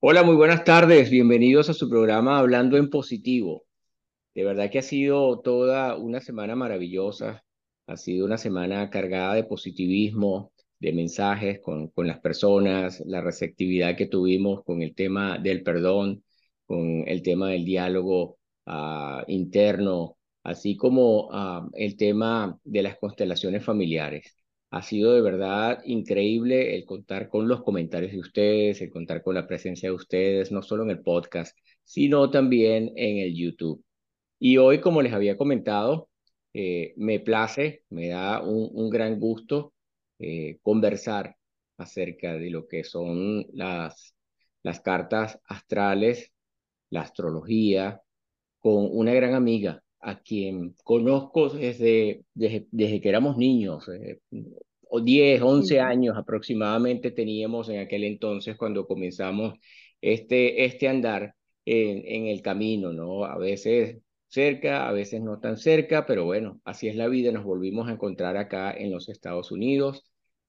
Hola, muy buenas tardes. Bienvenidos a su programa Hablando en Positivo. De verdad que ha sido toda una semana maravillosa. Ha sido una semana cargada de positivismo, de mensajes con, con las personas, la receptividad que tuvimos con el tema del perdón, con el tema del diálogo uh, interno, así como uh, el tema de las constelaciones familiares. Ha sido de verdad increíble el contar con los comentarios de ustedes, el contar con la presencia de ustedes, no solo en el podcast, sino también en el YouTube. Y hoy, como les había comentado, eh, me place, me da un, gran gusto eh, conversar acerca de lo que son las cartas astrales, la astrología, con una gran amiga, a quien conozco desde, desde, desde que éramos niños, eh, o 10, 11 años aproximadamente teníamos en aquel entonces cuando comenzamos este, este andar en, en el camino, ¿no? A veces cerca, a veces no tan cerca, pero bueno, así es la vida. Nos volvimos a encontrar acá en los Estados Unidos,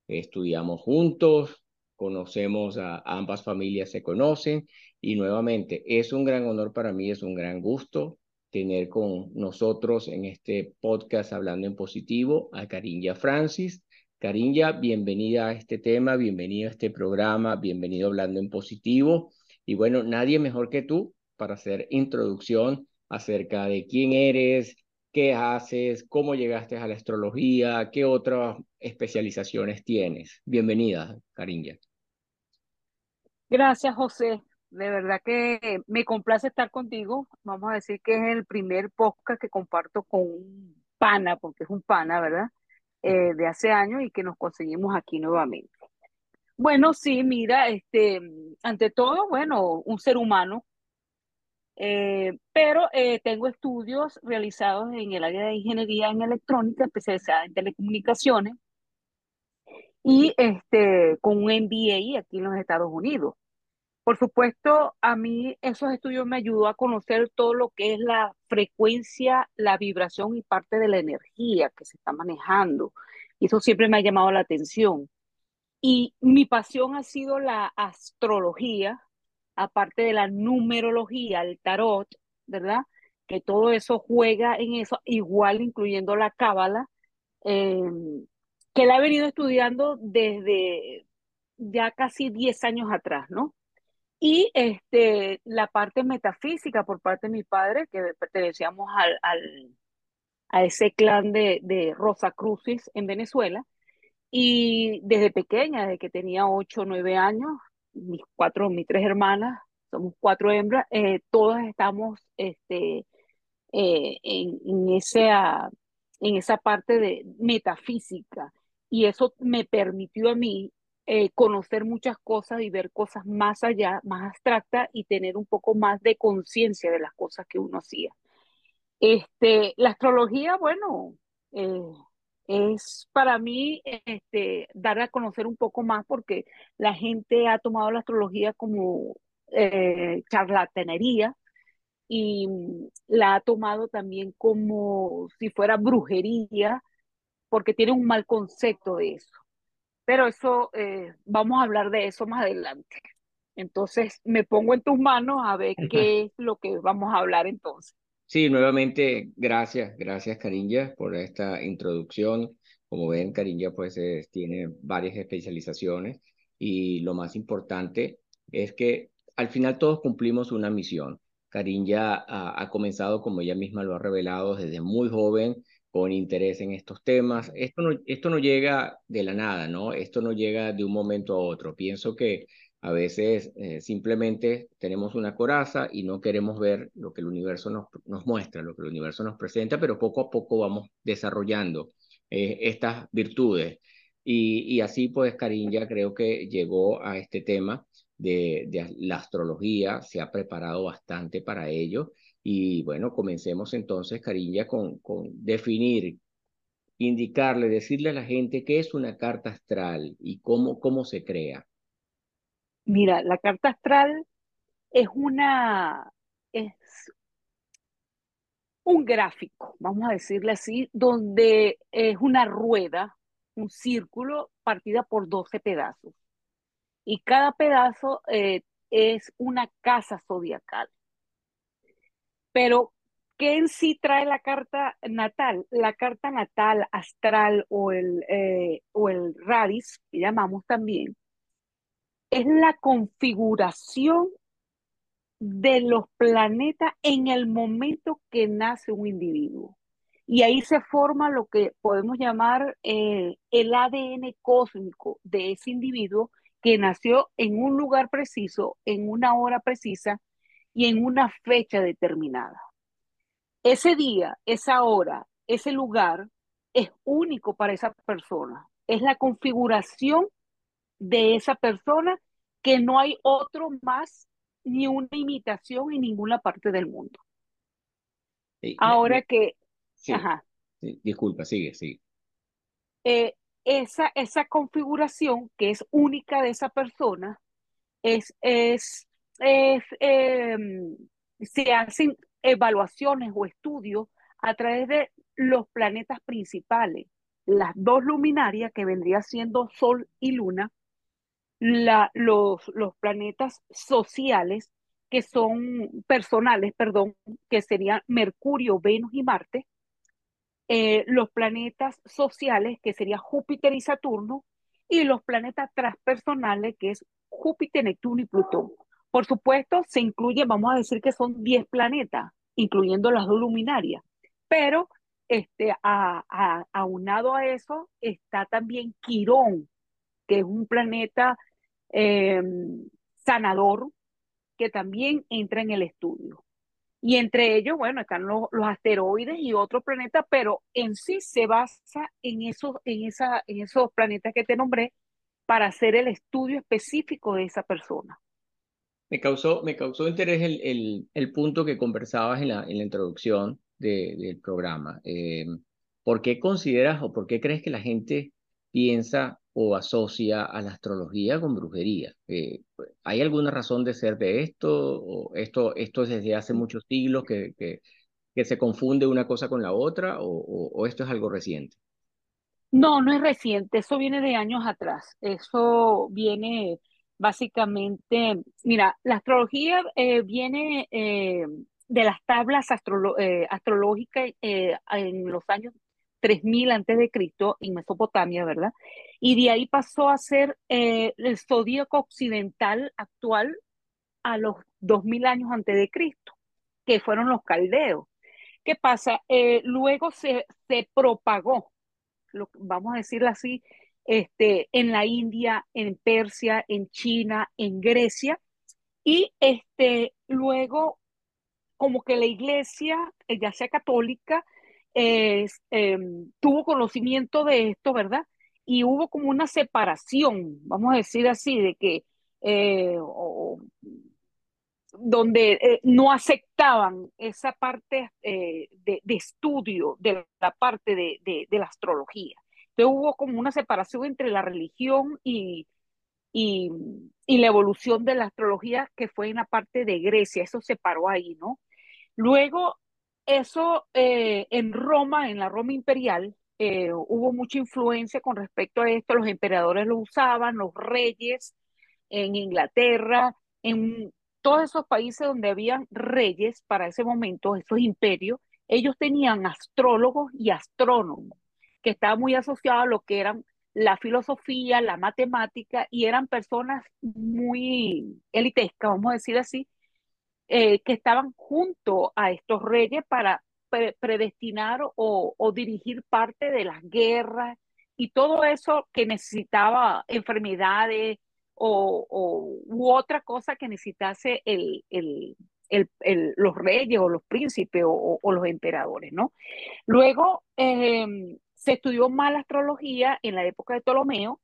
estudiamos juntos, conocemos a, a ambas familias, se conocen y nuevamente es un gran honor para mí, es un gran gusto tener con nosotros en este podcast hablando en positivo a Carinya Francis. Carinya, bienvenida a este tema, bienvenida a este programa, bienvenido hablando en positivo. Y bueno, nadie mejor que tú para hacer introducción acerca de quién eres, qué haces, cómo llegaste a la astrología, qué otras especializaciones tienes. Bienvenida, Carinya. Gracias, José. De verdad que me complace estar contigo. Vamos a decir que es el primer podcast que comparto con un pana, porque es un pana, ¿verdad? Eh, de hace años y que nos conseguimos aquí nuevamente. Bueno, sí, mira, este, ante todo, bueno, un ser humano, eh, pero eh, tengo estudios realizados en el área de ingeniería en electrónica, especializada en telecomunicaciones, y este, con un MBA aquí en los Estados Unidos. Por supuesto, a mí esos estudios me ayudó a conocer todo lo que es la frecuencia, la vibración y parte de la energía que se está manejando. Eso siempre me ha llamado la atención. Y mi pasión ha sido la astrología, aparte de la numerología, el tarot, ¿verdad? Que todo eso juega en eso, igual incluyendo la cábala, eh, que la he venido estudiando desde ya casi 10 años atrás, ¿no? Y este, la parte metafísica por parte de mi padre, que pertenecíamos al, al, a ese clan de, de Rosa Crucis en Venezuela. Y desde pequeña, desde que tenía 8 o 9 años, mis cuatro, mis tres hermanas, somos cuatro hembras, eh, todas estamos este, eh, en, en, esa, en esa parte de metafísica. Y eso me permitió a mí eh, conocer muchas cosas y ver cosas más allá, más abstractas y tener un poco más de conciencia de las cosas que uno hacía. Este, la astrología, bueno, eh, es para mí este, dar a conocer un poco más porque la gente ha tomado la astrología como eh, charlatanería y la ha tomado también como si fuera brujería porque tiene un mal concepto de eso. Pero eso, eh, vamos a hablar de eso más adelante. Entonces, me pongo en tus manos a ver qué es lo que vamos a hablar entonces. Sí, nuevamente, gracias, gracias Carinya por esta introducción. Como ven, Carinya pues es, tiene varias especializaciones y lo más importante es que al final todos cumplimos una misión. Ha, ha comenzado, como ella misma lo ha revelado, desde muy joven con interés en estos temas. Esto no, esto no llega de la nada, ¿no? Esto no llega de un momento a otro. Pienso que a veces eh, simplemente tenemos una coraza y no queremos ver lo que el universo nos, nos muestra, lo que el universo nos presenta, pero poco a poco vamos desarrollando eh, estas virtudes. Y, y así pues Karin ya creo que llegó a este tema de, de la astrología, se ha preparado bastante para ello y bueno, comencemos entonces, Cariña, con, con definir, indicarle, decirle a la gente qué es una carta astral y cómo, cómo se crea. Mira, la carta astral es una, es un gráfico, vamos a decirle así, donde es una rueda, un círculo partida por 12 pedazos. Y cada pedazo eh, es una casa zodiacal. Pero, ¿qué en sí trae la carta natal? La carta natal astral o el, eh, o el radis, que llamamos también, es la configuración de los planetas en el momento que nace un individuo. Y ahí se forma lo que podemos llamar eh, el ADN cósmico de ese individuo que nació en un lugar preciso, en una hora precisa y en una fecha determinada. Ese día, esa hora, ese lugar es único para esa persona. Es la configuración de esa persona que no hay otro más ni una imitación en ninguna parte del mundo. Ahora que... ajá. disculpa, sigue, sigue. Eh, esa, esa configuración que es única de esa persona es, es, em, se hacen evaluaciones o estudios a través de los planetas principales, las dos luminarias que vendría siendo Sol y Luna, los planetas sociales que son personales, perdón, que serían Mercurio, Venus y Marte, eh, los planetas sociales, que serían Júpiter y Saturno, y los planetas transpersonales, que es Júpiter, Neptuno y Plutón. Por supuesto, se incluye, vamos a decir que son 10 planetas, incluyendo las dos luminarias, pero este, a, aunado a eso está también Quirón, que es un planeta em, sanador, que también entra en el estudio. Y entre ellos, bueno, están los, asteroides y otros planetas, pero en sí se basa en esos, en, esa, en esos planetas que te nombré para hacer el estudio específico de esa persona. Me causó, me causó interés el, el, punto que conversabas en la, en la introducción del programa. Eh, ¿Por qué consideras o por qué crees que la gente piensa o asocia a la astrología con brujería. Eh, ¿Hay alguna razón de ser de esto? ¿O esto, esto es desde hace muchos siglos que, que, que se confunde una cosa con la otra? ¿O, o, esto es algo reciente? No, no es reciente, eso viene de años atrás. Eso viene básicamente, mira, la astrología eh, viene eh, de las tablas astrológicas en los años 3000 antes de Cristo en Mesopotamia, ¿verdad? Y de ahí pasó a ser eh, el zodíaco occidental actual a los 2000 años antes de Cristo, que fueron los caldeos. ¿Qué pasa? Eh, luego se, se propagó, lo, vamos a decirlo así, este, en la India, en Persia, en China, en Grecia, y este, luego como que la iglesia, eh, ya sea católica, Em, tuvo conocimiento de esto, ¿verdad? Y hubo como una separación, vamos a decir así, de que eh, donde eh, no aceptaban esa parte eh, de, estudio de la parte de, la astrología. Entonces hubo como una separación entre la religión y, la evolución de la astrología que fue en la parte de Grecia, eso se paró ahí, ¿no? Luego eso eh, en Roma, en la Roma imperial, eh, hubo mucha influencia con respecto a esto. Los emperadores lo usaban, los reyes en Inglaterra, en todos esos países donde habían reyes para ese momento, esos imperios, ellos tenían astrólogos y astrónomos, que estaban muy asociados a lo que eran la filosofía, la matemática, y eran personas muy elitescas, vamos a decir así, eh, que estaban junto a estos reyes para predestinar o, dirigir parte de las guerras y todo eso que necesitaba enfermedades o, u otra cosa que necesitase el, los reyes o los príncipes o, los emperadores, ¿no? Luego em, se estudió la astrología en la época de Ptolomeo.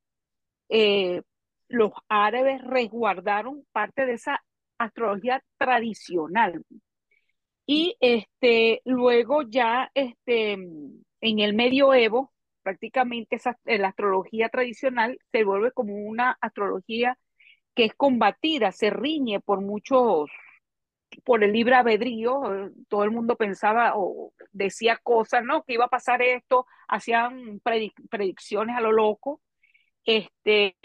Eh, los árabes resguardaron parte de esa astrología tradicional. Y este, luego ya este, en el medioevo, prácticamente esa, la astrología tradicional se vuelve como una astrología que es combatida, se riñe por muchos, por el libre albedrío, todo el mundo pensaba o decía cosas, ¿no? Que iba a pasar esto, hacían predicciones a lo loco. Este,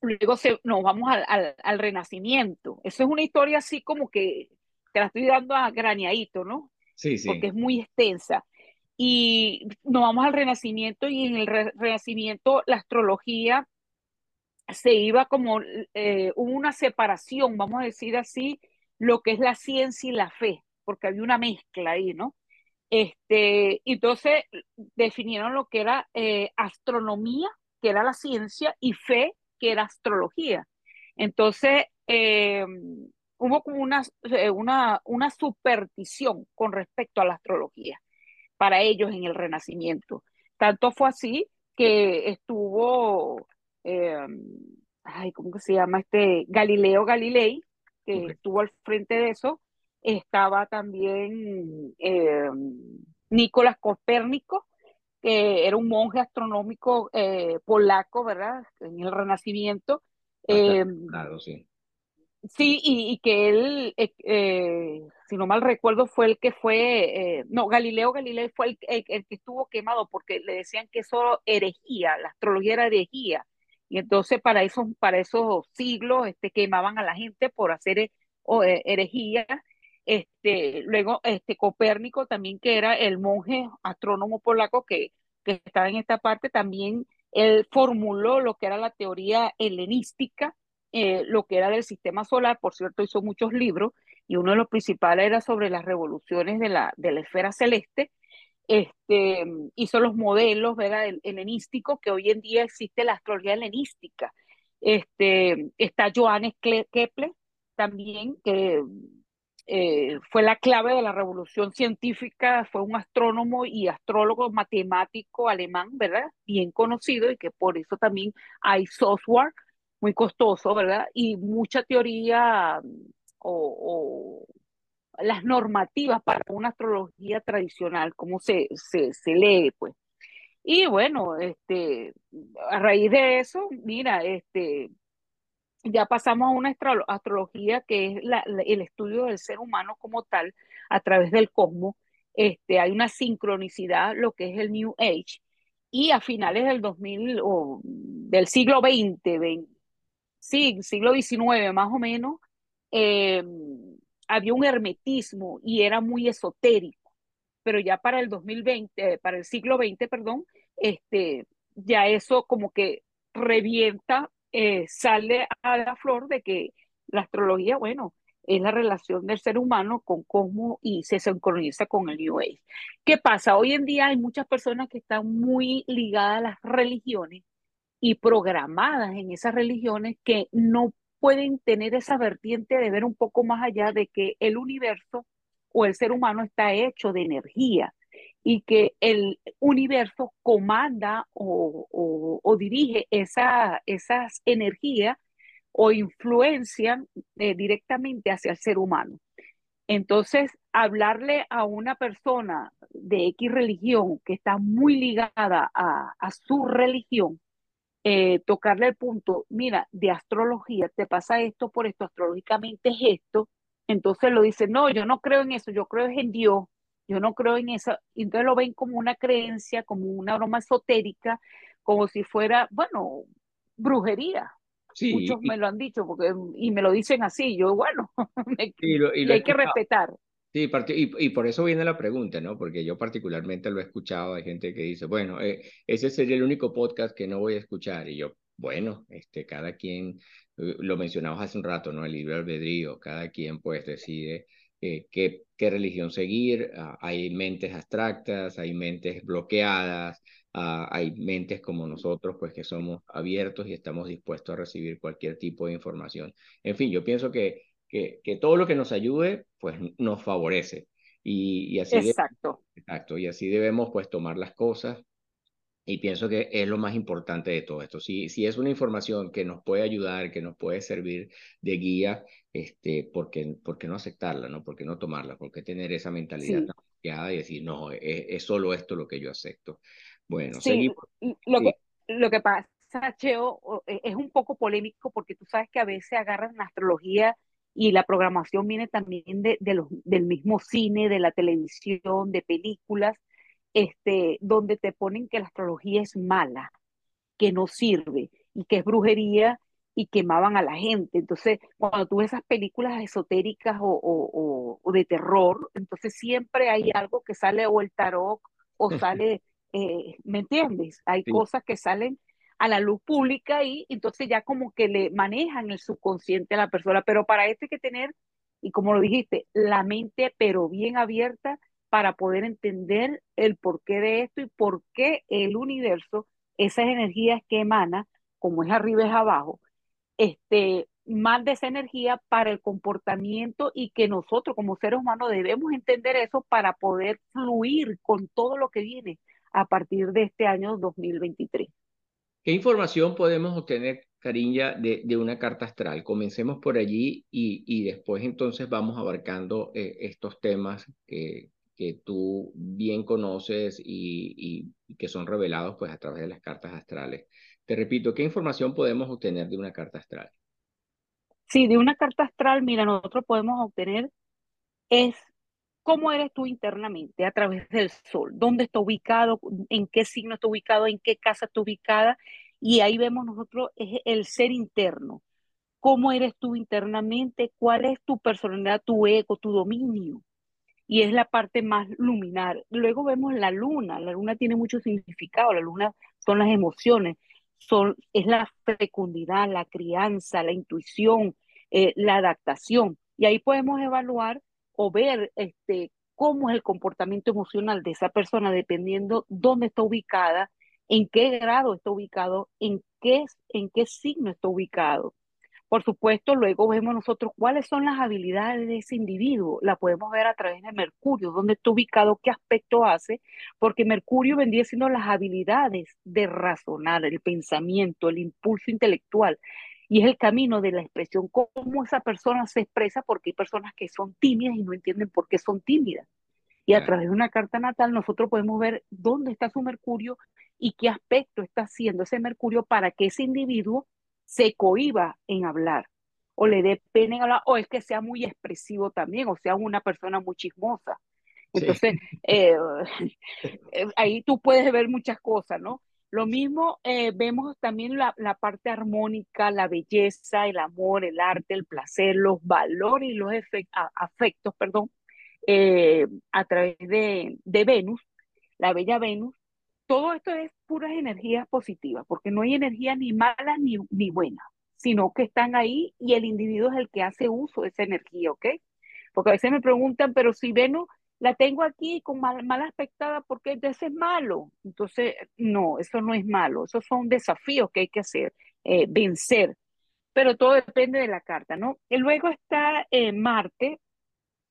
luego se, nos vamos al, al, al, renacimiento. Eso es una historia así como que te la estoy dando a graneadito, ¿no? Sí, sí. Porque es muy extensa. Y nos vamos al renacimiento y en el re renacimiento la astrología se iba como, eh, hubo una separación, vamos a decir así, lo que es la ciencia y la fe, porque había una mezcla ahí, ¿no? Este, entonces definieron lo que era eh, astronomía, que era la ciencia, y fe, que era astrología. Entonces, eh, hubo como una, eh, una, una superstición con respecto a la astrología para ellos en el Renacimiento. Tanto fue así que estuvo, eh, ay, ¿cómo que se llama? Este Galileo Galilei, que okay. estuvo al frente de eso. Estaba también eh, Nicolás Copérnico, que era un monje astronómico eh, polaco, ¿verdad? En el Renacimiento. Eh, claro, sí. Sí, y, y que él, eh, si no mal recuerdo, fue el que fue, no, Galileo Galilei fue el, el, el, que estuvo quemado porque le decían que eso herejía, la astrología era herejía. Y entonces para esos, para esos siglos este, quemaban a la gente por hacer herejía. Este, luego este, Copérnico también, que era el monje astrónomo polaco que, que estaba en esta parte, también él formuló lo que era la teoría helenística, eh, lo que era del sistema solar, por cierto, hizo muchos libros, y uno de los principales era sobre las revoluciones de la, de la esfera celeste. Este, hizo los modelos ¿verdad? helenísticos, que hoy en día existe la astrología helenística. Este, está Johannes Kepler también, que eh, fue la clave de la revolución científica, fue un astrónomo y astrólogo matemático alemán, ¿verdad? Bien conocido y que por eso también hay software muy costoso, ¿verdad? Y mucha teoría o, o, las normativas para una astrología tradicional, cómo se, se, se lee, pues. Y bueno, este, a raíz de eso, mira, este, ya pasamos a una astrología que es la, el estudio del ser humano como tal a través del cosmos. Este, hay una sincronicidad, lo que es el New Age, y a finales del 2000 o del siglo XX, 20, sí, siglo XIX más o menos, eh, había un hermetismo y era muy esotérico, pero ya para el 2020, para el siglo XX, perdón, este, ya eso como que revienta, eh, sale a la flor de que la astrología, bueno, es la relación del ser humano con cosmos y se sincroniza con el New Age. ¿Qué pasa? Hoy en día hay muchas personas que están muy ligadas a las religiones y programadas en esas religiones que no pueden tener esa vertiente de ver un poco más allá de que el universo o el ser humano está hecho de energía y que el universo comanda o, o, dirige esa, esas energías o influencian eh, directamente hacia el ser humano. Entonces, hablarle a una persona de X religión que está muy ligada a, a su religión, eh, tocarle el punto, mira, de astrología, te pasa esto por esto, astrológicamente es esto, entonces lo dice, no, yo no creo en eso, yo creo en Dios, yo no creo en eso, entonces lo ven como una creencia, como una broma esotérica, como si fuera, bueno, brujería. Sí, Muchos y, me lo han dicho porque, y me lo dicen así, yo, bueno, me, y lo, y lo hay que respetar. Sí, y, por eso viene la pregunta, ¿no? Porque yo particularmente lo he escuchado, hay gente que dice, bueno, eh, ese sería el único podcast que no voy a escuchar. Y yo, bueno, este, cada quien, eh, lo mencionamos hace un rato, ¿no? El libre albedrío, cada quien pues decide eh, qué, religión seguir. Uh, hay mentes abstractas, hay mentes bloqueadas, uh, hay mentes como nosotros, pues que somos abiertos y estamos dispuestos a recibir cualquier tipo de información. En fin, yo pienso que que, que todo lo que nos ayude, pues nos favorece. Y, y así exacto. De, exacto. Y así debemos pues tomar las cosas. Y pienso que es lo más importante de todo esto. Si, si es una información que nos puede ayudar, que nos puede servir de guía, este, ¿por, qué, ¿por qué no aceptarla? ¿no? ¿Por qué no tomarla? ¿Por qué tener esa mentalidad sí. y decir, no, es, es, solo esto lo que yo acepto? Bueno, sí, seguimos. Lo, sí. que, lo que pasa, Cheo, e, es un poco polémico porque tú sabes que a veces agarran la astrología y la programación viene también de, de los, del mismo cine, de la televisión, de películas, este, donde te ponen que la astrología es mala, que no sirve y que es brujería y quemaban a la gente. Entonces, cuando tú ves esas películas esotéricas o, o, de terror, entonces siempre hay algo que sale o el tarot o sale, eh, ¿me entiendes? Hay cosas que salen a la luz pública y entonces ya como que le manejan el subconsciente a la persona, pero para esto hay que tener, y como lo dijiste, la mente pero bien abierta para poder entender el porqué de esto y por qué el universo, esas energías que emana, como es arriba es abajo, este, de esa energía para el comportamiento y que nosotros como seres humanos debemos entender eso para poder fluir con todo lo que viene a partir de este año 2023. ¿Qué información podemos obtener, Cariña, de, una carta astral? Comencemos por allí y, después entonces vamos abarcando eh, estos temas que, que tú bien conoces y, y, que son revelados pues a través de las cartas astrales. Te repito, ¿qué información podemos obtener de una carta astral? Sí, de una carta astral, mira, nosotros podemos obtener es cómo eres tú internamente a través del sol, dónde está ubicado, en qué signo está ubicado, en qué casa está ubicada, y ahí vemos nosotros el ser interno, cómo eres tú internamente, cuál es tu personalidad, tu ego, tu dominio, y es la parte más luminar. Luego vemos la luna, la luna tiene mucho significado, la luna son las emociones, son, es la fecundidad, la crianza, la intuición, eh, la adaptación. Y ahí podemos evaluar o ver este, cómo es el comportamiento emocional de esa persona dependiendo dónde está ubicada, en qué grado está ubicado, en qué, en qué signo está ubicado. Por supuesto, luego vemos nosotros cuáles son las habilidades de ese individuo. La podemos ver a través de Mercurio, dónde está ubicado, qué aspecto hace, porque Mercurio vendría siendo las habilidades de razonar, el pensamiento, el impulso intelectual. Y es el camino de la expresión, cómo esa persona se expresa, porque hay personas que son tímidas y no entienden por qué son tímidas. Y a través de una carta natal nosotros podemos ver dónde está su Mercurio y qué aspecto está haciendo ese Mercurio para que ese individuo se cohiba en hablar o le dé pena en hablar o es que sea muy expresivo también o sea una persona muy chismosa. Entonces, eh, eh, ahí tú puedes ver muchas cosas, ¿no? Lo mismo eh, vemos también la, la, parte armónica, la belleza, el amor, el arte, el placer, los valores y los afectos, perdón, a través de, de Venus, la bella Venus, todo esto es puras energías positivas, porque no hay energía ni mala ni, ni buena, sino que están ahí y el individuo es el que hace uso de esa energía, ¿ok? Porque a veces me preguntan, pero si Venus la tengo aquí con mal, mal aspectada, ¿por qué entonces es malo? Entonces, no, eso no es malo, esos son desafíos que hay que hacer, eh, vencer, pero todo depende de la carta, ¿no? Y luego está eh, Marte,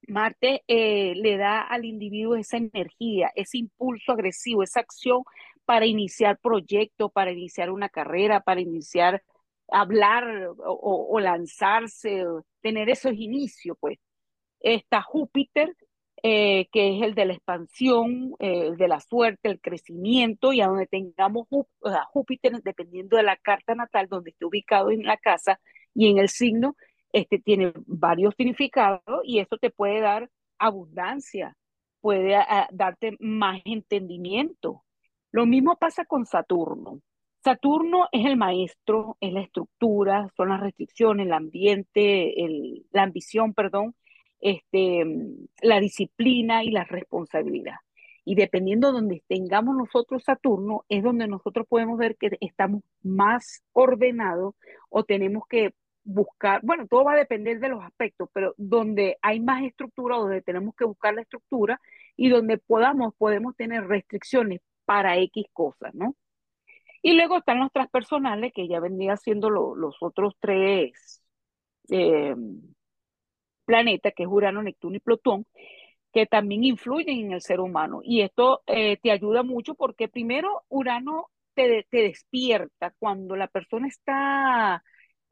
Marte eh, le da al individuo esa energía, ese impulso agresivo, esa acción para iniciar proyectos, para iniciar una carrera, para iniciar hablar o, lanzarse, tener esos inicios, pues. Está Júpiter, eh, que es el de la expansión, eh, el de la suerte, el crecimiento, y a donde tengamos Júpiter, dependiendo de la carta natal, donde esté ubicado en la casa y en el signo, este, tiene varios significados y eso te puede dar abundancia, puede ah, darte más entendimiento. Lo mismo pasa con Saturno. Saturno es el maestro, es la estructura, son las restricciones, el ambiente, la ambición, perdón, este, la disciplina y la responsabilidad. Y dependiendo de donde tengamos nosotros Saturno, es donde nosotros podemos ver que estamos más ordenados o tenemos que buscar, bueno, todo va a depender de los aspectos, pero donde hay más estructura, donde tenemos que buscar la estructura y donde podamos, podemos tener restricciones para X cosas, ¿no? Y luego están los transpersonales, que ya vendría siendo los otros tres eh, planetas, que es Urano, Neptuno y Plutón, que también influyen en el ser humano. Y esto eh, te ayuda mucho porque primero Urano te, te despierta cuando la persona está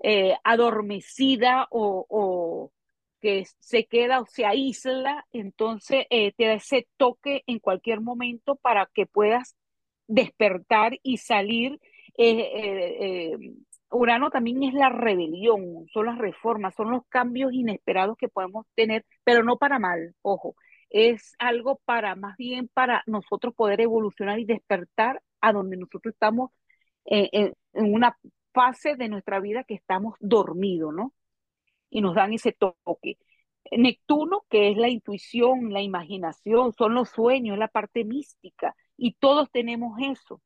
eh, adormecida o, que se queda o se aísla, entonces eh, te da ese toque en cualquier momento para que puedas despertar y salir. Urano también es la rebelión, son las reformas, son los cambios inesperados que podemos tener, pero no para mal, ojo, es algo para más bien para nosotros poder evolucionar y despertar a donde nosotros estamos en una fase de nuestra vida que estamos dormidos, ¿no? Y nos dan ese toque. Neptuno, que es la intuición, la imaginación, son los sueños, la parte mística, y todos tenemos eso.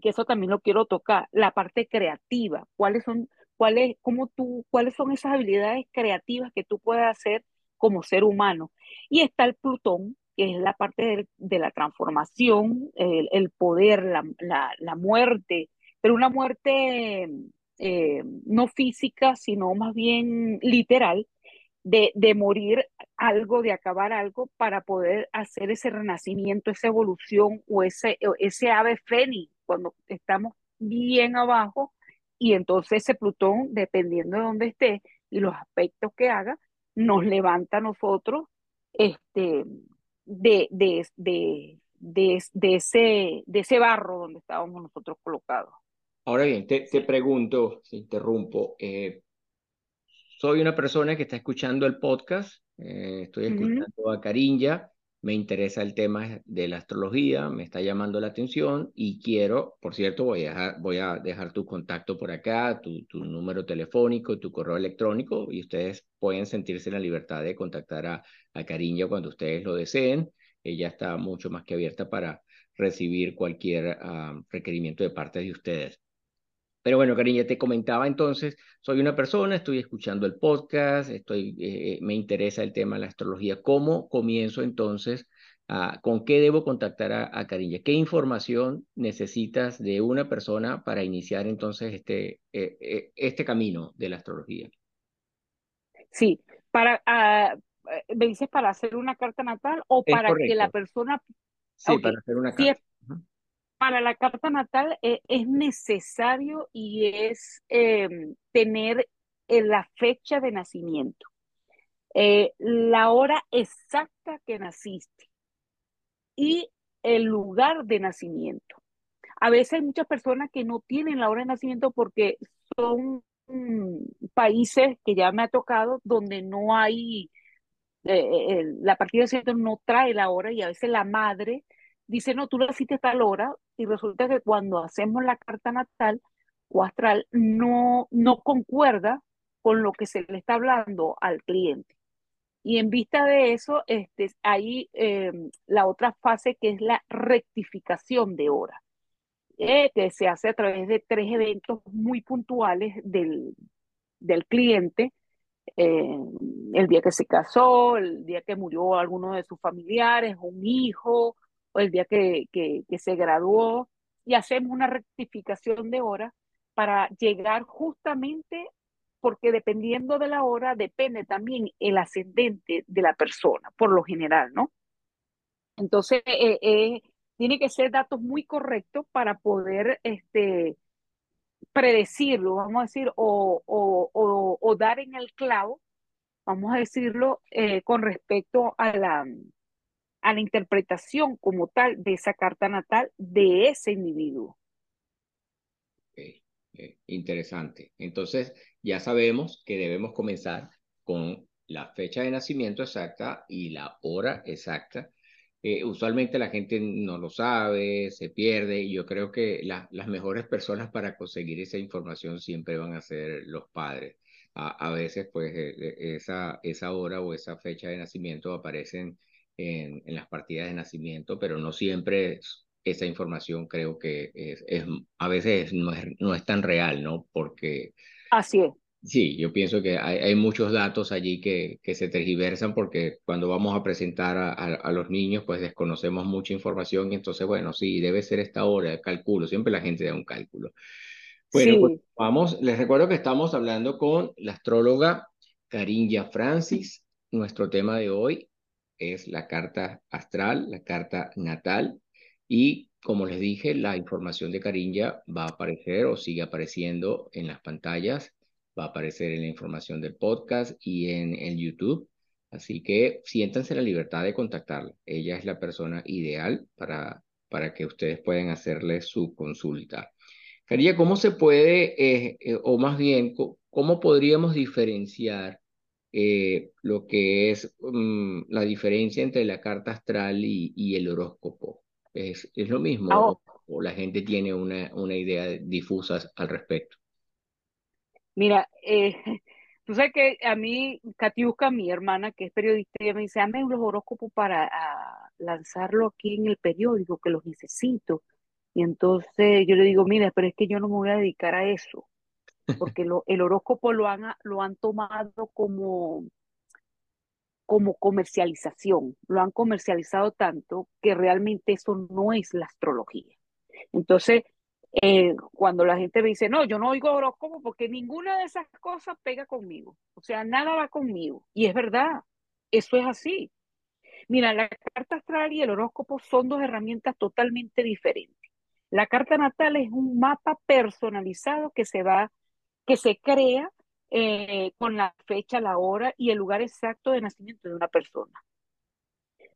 Que eso también lo quiero tocar, la parte creativa, cuáles son, cuáles, cómo tú, cuáles son esas habilidades creativas que tú puedes hacer como ser humano. Y está el Plutón, que es la parte de, la transformación, el, poder, la, la, muerte, pero una muerte eh, no física, sino más bien literal, de, de, morir algo, de acabar algo, para poder hacer ese renacimiento, esa evolución o ese, ese ave fénix, cuando estamos bien abajo, y entonces ese Plutón, dependiendo de dónde esté y los aspectos que haga, nos levanta a nosotros este, de, de, de, de, ese, de ese barro donde estábamos nosotros colocados. Ahora bien, te, te pregunto, si interrumpo, eh, soy una persona que está escuchando el podcast, eh, estoy escuchando a Cariña, me interesa el tema de la astrología, me está llamando la atención y quiero, por cierto, voy a dejar, voy a dejar tu contacto por acá, tu, número telefónico, tu correo electrónico y ustedes pueden sentirse en la libertad de contactar a, a Cariña cuando ustedes lo deseen. Ella está mucho más que abierta para recibir cualquier ah, requerimiento de parte de ustedes. Pero bueno, cariño, te comentaba entonces, soy una persona, estoy escuchando el podcast, estoy, eh, me interesa el tema de la astrología. ¿Cómo comienzo entonces? ¿Con qué debo contactar a, a Cariña? ¿Qué información necesitas de una persona para iniciar entonces este, eh, eh, este camino de la astrología? Sí, para, uh, me dices para hacer una carta natal o para que la persona... Sí, para hacer una carta para la carta natal eh, es necesario y es em, tener eh, la fecha de nacimiento, eh, la hora exacta que naciste y el lugar de nacimiento. A veces hay muchas personas que no tienen la hora de nacimiento porque son mm, países que ya me ha tocado donde no hay, la partida de nacimiento no trae la hora y a veces la madre dice, no, tú naciste a tal hora y resulta que cuando hacemos la carta natal o astral no, no concuerda con lo que se le está hablando al cliente. Y en vista de eso, este, hay em, la otra fase que es la rectificación de hora, eh, que se hace a través de tres eventos muy puntuales del, del cliente. Eh, el día que se casó, el día que murió alguno de sus familiares, un hijo, el día que, que, se graduó y hacemos una rectificación de hora para llegar justamente porque dependiendo de la hora depende también el ascendente de la persona, por lo general, ¿no? Entonces, eh, eh, tiene que ser datos muy correctos para poder este, predecirlo, vamos a decir, o, o, o, dar en el clavo, vamos a decirlo, eh, con respecto a la, a la interpretación como tal de esa carta natal de ese individuo. interesante. Entonces, ya sabemos que debemos comenzar con la fecha de nacimiento exacta y la hora exacta. Eh, usualmente la gente no lo sabe, se pierde, y yo creo que las mejores personas para conseguir esa información siempre van a ser los padres. A, veces, pues, eh, eh, esa, esa hora o esa fecha de nacimiento aparecen en, las partidas de nacimiento, pero no siempre esa información creo que es, es a veces no es, no es, tan real, ¿no? Porque... Así es. Sí, yo pienso que hay, hay muchos datos allí que, que, se tergiversan porque cuando vamos a presentar a, a, los niños, pues desconocemos mucha información y entonces, bueno, sí, debe ser esta hora, cálculo, siempre la gente da un cálculo. Bueno, pues vamos, les recuerdo que estamos hablando con la astróloga Carinya Francis. Nuestro tema de hoy es la carta astral, la carta natal y como les dije, la información de Carinya va a aparecer o sigue apareciendo en las pantallas, va a aparecer en la información del podcast y en el YouTube. Así que siéntanse la libertad de contactarla. Ella es la persona ideal para, para que ustedes puedan hacerle su consulta. Cariña, ¿cómo se puede, eh, eh, o más bien, cómo podríamos diferenciar eh, lo que es mm, la diferencia entre la carta astral y, y el horóscopo. ¿Es, es lo mismo? Ah, o, la gente tiene una, una idea difusa al respecto? Mira, eh, tú sabes que a mí, Katiuska, mi hermana, que es periodista, ella me dice, hazme los horóscopos para a, lanzarlo aquí en el periódico, que los necesito. Y entonces yo le digo, mira, pero es que yo no me voy a dedicar a eso, porque lo, el horóscopo lo han, lo han tomado como, como comercialización, lo han comercializado tanto que realmente eso no es la astrología. Entonces, eh, cuando la gente me dice, no, yo no oigo horóscopo porque ninguna de esas cosas pega conmigo, o sea, nada va conmigo. Y es verdad, eso es así. Mira, la carta astral y el horóscopo son dos herramientas totalmente diferentes. La carta natal es un mapa personalizado que se va, que se crea eh, con la fecha, la hora y el lugar exacto de nacimiento de una persona.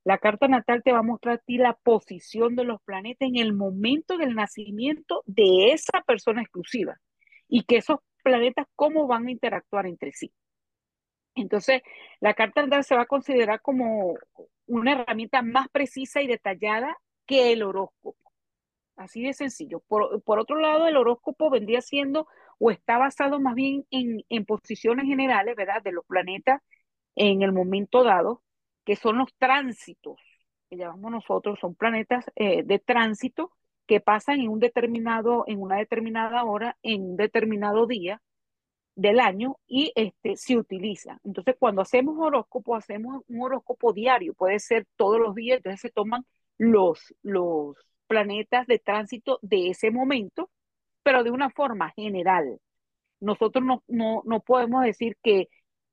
La carta natal te va a mostrar a ti la posición de los planetas en el momento del nacimiento de esa persona exclusiva y que esos planetas cómo van a interactuar entre sí. Entonces, la carta natal se va a considerar como una herramienta más precisa y detallada que el horóscopo. Así de sencillo. Por, por otro lado, el horóscopo vendría siendo o está basado más bien en, posiciones generales, ¿verdad? De los planetas en el momento dado que son los tránsitos, que llamamos nosotros, son planetas eh, de tránsito que pasan en un determinado, en una determinada hora, en un determinado día del año y este se utiliza. Entonces, cuando hacemos horóscopo, hacemos un horóscopo diario, puede ser todos los días, entonces se toman los, los planetas de tránsito de ese momento, pero de una forma general. Nosotros no, no, no podemos decir que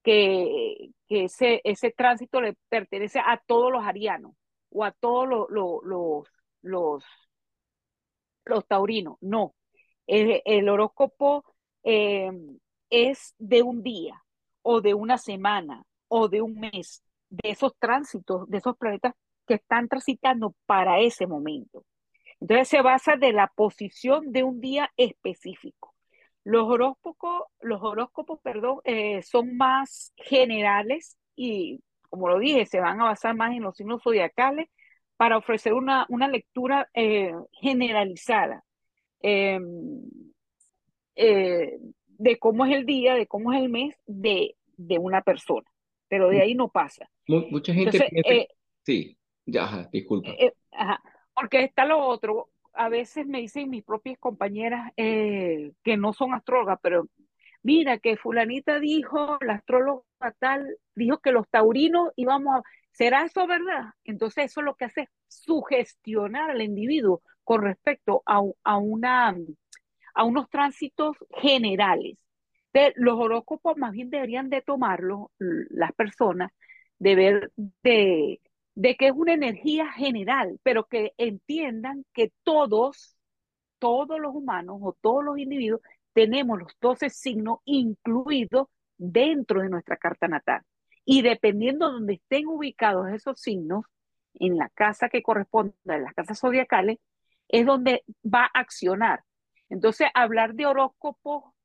que, que ese, ese tránsito le pertenece a todos los arianos o a todos los, los, los, taurinos. No, el, el horóscopo eh, es de un día o de una semana o de un mes, de esos tránsitos, de esos planetas que están transitando para ese momento. Entonces se basa de la posición de un día específico. Los horóscopos, los horóscopos perdón, eh, son más generales y, como lo dije, se van a basar más en los signos zodiacales para ofrecer una, una lectura eh, generalizada em, eh, de cómo es el día, de cómo es el mes de, de una persona. Pero de ahí no pasa. Mucha gente piensa... sí, ya, disculpa. Ajá, porque está lo otro a veces me dicen mis propias compañeras eh, que no son astrólogas, pero mira que fulanita dijo, la astróloga tal, dijo que los taurinos íbamos a... ¿Será eso verdad? Entonces eso lo que hace es sugestionar al individuo con respecto a, a, una, a unos tránsitos generales. De, los horóscopos más bien deberían de tomarlo las personas, de ver de de que es una energía general, pero que entiendan que todos, todos los humanos o todos los individuos tenemos los 12 signos incluidos dentro de nuestra carta natal. Y dependiendo de donde estén ubicados esos signos, en la casa que corresponde a las casas zodiacales, es donde va a accionar. Entonces, hablar de horóscopo,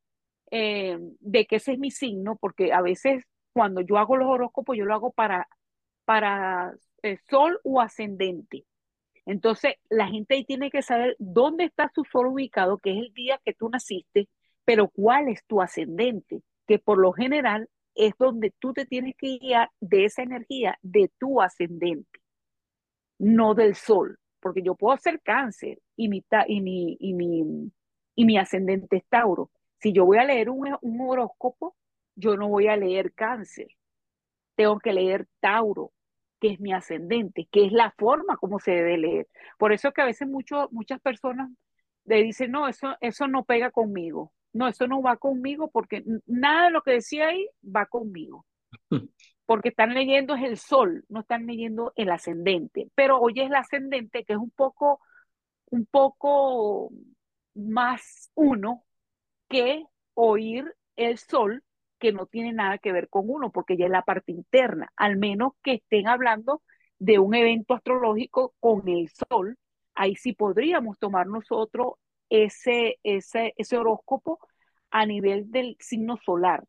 eh, de que ese es mi signo, porque a veces cuando yo hago los horóscopos, yo lo hago para, para eh, sol o ascendente. Entonces, la gente ahí tiene que saber dónde está su sol ubicado, que es el día que tú naciste, pero cuál es tu ascendente, que por lo general es donde tú te tienes que guiar de esa energía de tu ascendente, no del sol, porque yo puedo ser cáncer y mi, y mi, y mi, y mi ascendente es Tauro. Si yo voy a leer un, un horóscopo, yo no voy a leer cáncer, tengo que leer Tauro, que es mi ascendente, que es la forma como se debe leer. Por eso que a veces mucho, muchas personas le dicen, no, eso, eso no pega conmigo, no, eso no va conmigo porque nada de lo que decía ahí va conmigo. Porque están leyendo es el sol, no están leyendo el ascendente. Pero hoy es el ascendente que es un poco, un poco más uno que oír el sol que no tiene nada que ver con uno, porque ya es la parte interna, al menos que estén hablando de un evento astrológico con el sol, ahí sí podríamos tomar nosotros ese, ese, ese horóscopo a nivel del signo solar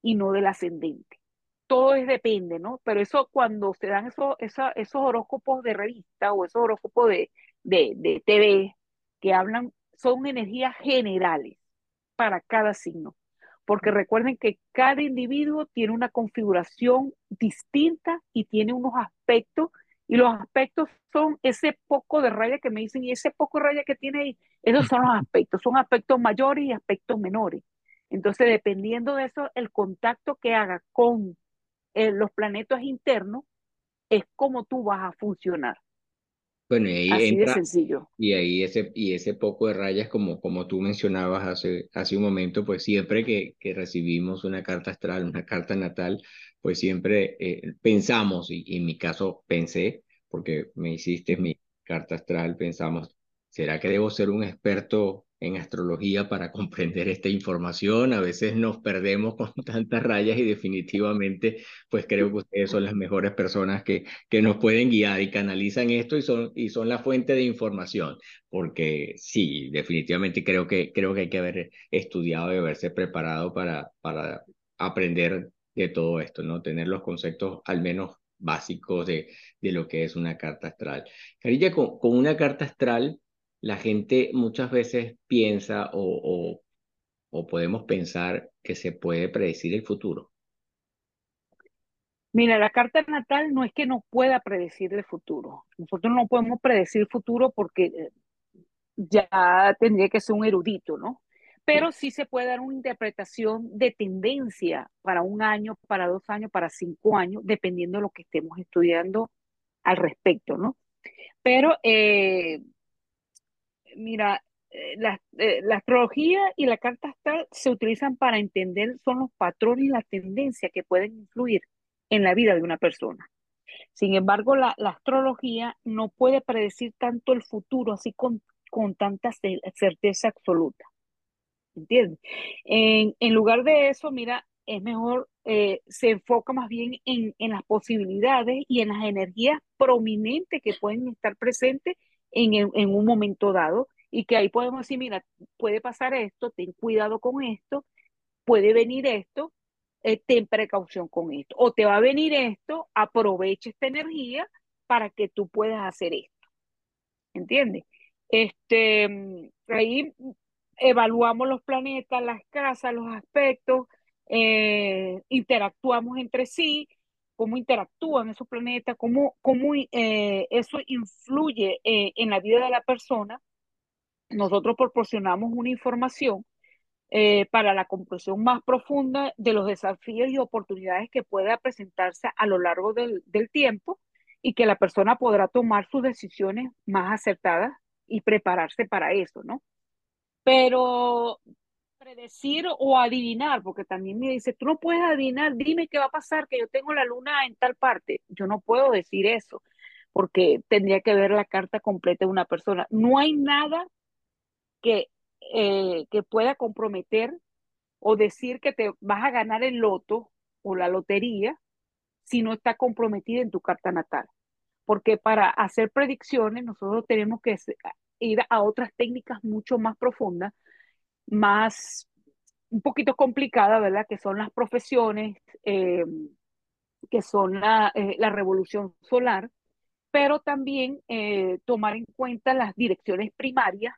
y no del ascendente. Todo es depende, ¿no? Pero eso cuando se dan esos, esos, horóscopos de revista o esos horóscopos de, de, de TV que hablan, son energías generales para cada signo. Porque recuerden que cada individuo tiene una configuración distinta y tiene unos aspectos, y los aspectos son ese poco de raya que me dicen, y ese poco de raya que tiene ahí, esos son los aspectos, son aspectos mayores y aspectos menores. Entonces, dependiendo de eso, el contacto que haga con eh, los planetas internos es como tú vas a funcionar. Bueno, y ahí Así de entra, sencillo. y ahí ese, y ese poco de rayas, como, como tú mencionabas hace, hace un momento, pues siempre que, que recibimos una carta astral, una carta natal, pues siempre eh, pensamos, y, y en mi caso pensé, porque me hiciste mi carta astral, pensamos, ¿será que debo ser un experto en astrología para comprender esta información. A veces nos perdemos con tantas rayas y definitivamente pues creo que ustedes son las mejores personas que, que nos pueden guiar y canalizan esto y son, y son la fuente de información. Porque sí, definitivamente creo que, creo que hay que haber estudiado y haberse preparado para, para aprender de todo esto, ¿no? Tener los conceptos al menos básicos de, de lo que es una carta astral. Carilla, con, con una carta astral, la gente muchas veces piensa o, o, o, podemos pensar que se puede predecir el futuro. Mira, la carta natal no es que no pueda predecir el futuro. Nosotros no podemos predecir el futuro porque eh, ya tendría que ser un erudito, ¿no? Pero sí se puede dar una interpretación de tendencia para un año, para dos años, para cinco años, dependiendo de lo que estemos estudiando al respecto, ¿no? Pero eh, mira, eh, la, eh, la, astrología y la carta astral se utilizan para entender son los patrones y las tendencias que pueden influir en la vida de una persona. Sin embargo, la, la astrología no puede predecir tanto el futuro así con, con tanta certeza absoluta. ¿Entiendes? En, en, lugar de eso, mira, es mejor, eh, se enfoca más bien en, en, las posibilidades y en las energías prominentes que pueden estar presentes en, un momento dado y que ahí podemos decir, mira, puede pasar esto, ten cuidado con esto, puede venir esto, eh, ten precaución con esto, o te va a venir esto, aprovecha esta energía para que tú puedas hacer esto. ¿Entiendes? Este, ahí evaluamos los planetas, las casas, los aspectos, eh, interactuamos entre sí, cómo interactúan esos planetas, cómo, cómo eh, eso influye eh, en la vida de la persona. Nosotros proporcionamos una información eh, para la comprensión más profunda de los desafíos y oportunidades que pueda presentarse a lo largo del, del tiempo y que la persona podrá tomar sus decisiones más acertadas y prepararse para eso, ¿no? Pero predecir o adivinar, porque también me dice, tú no puedes adivinar, dime qué va a pasar, que yo tengo la luna en tal parte. Yo no puedo decir eso, porque tendría que ver la carta completa de una persona. No hay nada que, eh, que pueda comprometer o decir que te vas a ganar el loto o la lotería si no está comprometida en tu carta natal. Porque para hacer predicciones nosotros tenemos que ir a otras técnicas mucho más profundas más, un poquito complicada, ¿verdad? Que son las profesiones, eh, que son la, eh, la, revolución solar, pero también eh, tomar en cuenta las direcciones primarias,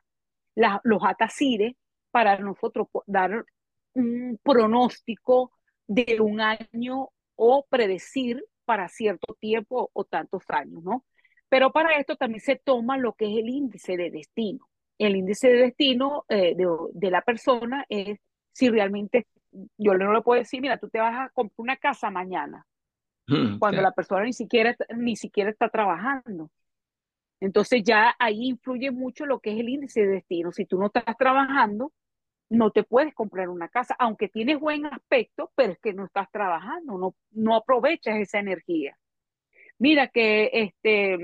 la, los atacires, para nosotros dar un pronóstico de un año o predecir para cierto tiempo o tantos años, ¿no? Pero para esto también se toma lo que es el índice de destino el índice de destino eh, de, de, la persona es si realmente, yo no le puedo decir, mira, tú te vas a comprar una casa mañana, mm, cuando la persona ni siquiera, ni siquiera está trabajando. Entonces ya ahí influye mucho lo que es el índice de destino. Si tú no estás trabajando, no te puedes comprar una casa, aunque tienes buen aspecto, pero es que no estás trabajando, no, no aprovechas esa energía. Mira que este,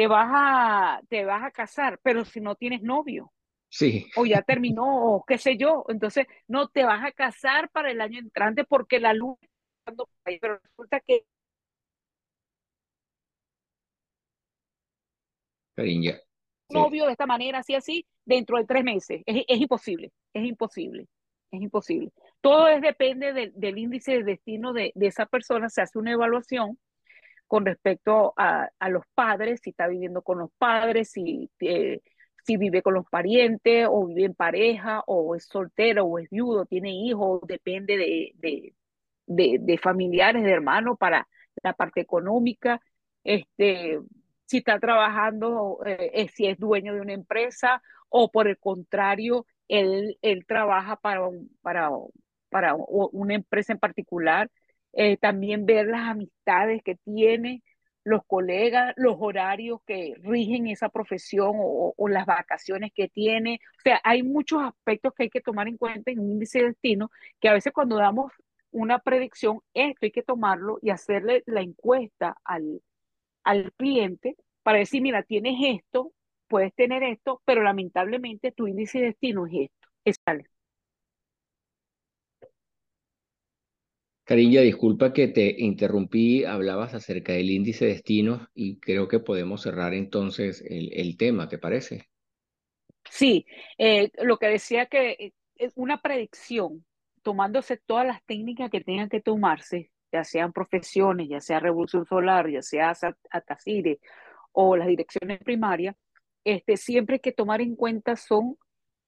te vas a, te vas a casar, pero si no tienes novio. Sí. O ya terminó, o qué sé yo. Entonces, no te vas a casar para el año entrante porque la luz, pero resulta que. Cariño. Novio de esta manera, así, así, dentro de tres meses. Es, es imposible, es imposible, es imposible. Todo es, depende de, del índice de destino de, de esa persona, se hace una evaluación con respecto a, a, los padres, si está viviendo con los padres, si, eh, si vive con los parientes o vive en pareja o es soltero o es viudo, tiene hijos, depende de, de, de, de familiares, de hermanos para la parte económica, este, si está trabajando, eh, si es dueño de una empresa o por el contrario, él, él trabaja para, para, para una empresa en particular. Eh, también ver las amistades que tiene, los colegas, los horarios que rigen esa profesión o, las vacaciones que tiene. O sea, hay muchos aspectos que hay que tomar en cuenta en un índice de destino que a veces cuando damos una predicción, esto hay que tomarlo y hacerle la encuesta al, al cliente para decir, mira, tienes esto, puedes tener esto, pero lamentablemente tu índice de destino es esto. Es Cariña, disculpa que te interrumpí, hablabas acerca del índice de destinos y creo que podemos cerrar entonces el, el tema, ¿te parece? Sí, eh, lo que decía que eh, es una predicción, tomándose todas las técnicas que tengan que tomarse, ya sean profesiones, ya sea revolución solar, ya sea Atacire o las direcciones primarias, este, siempre hay que tomar en cuenta son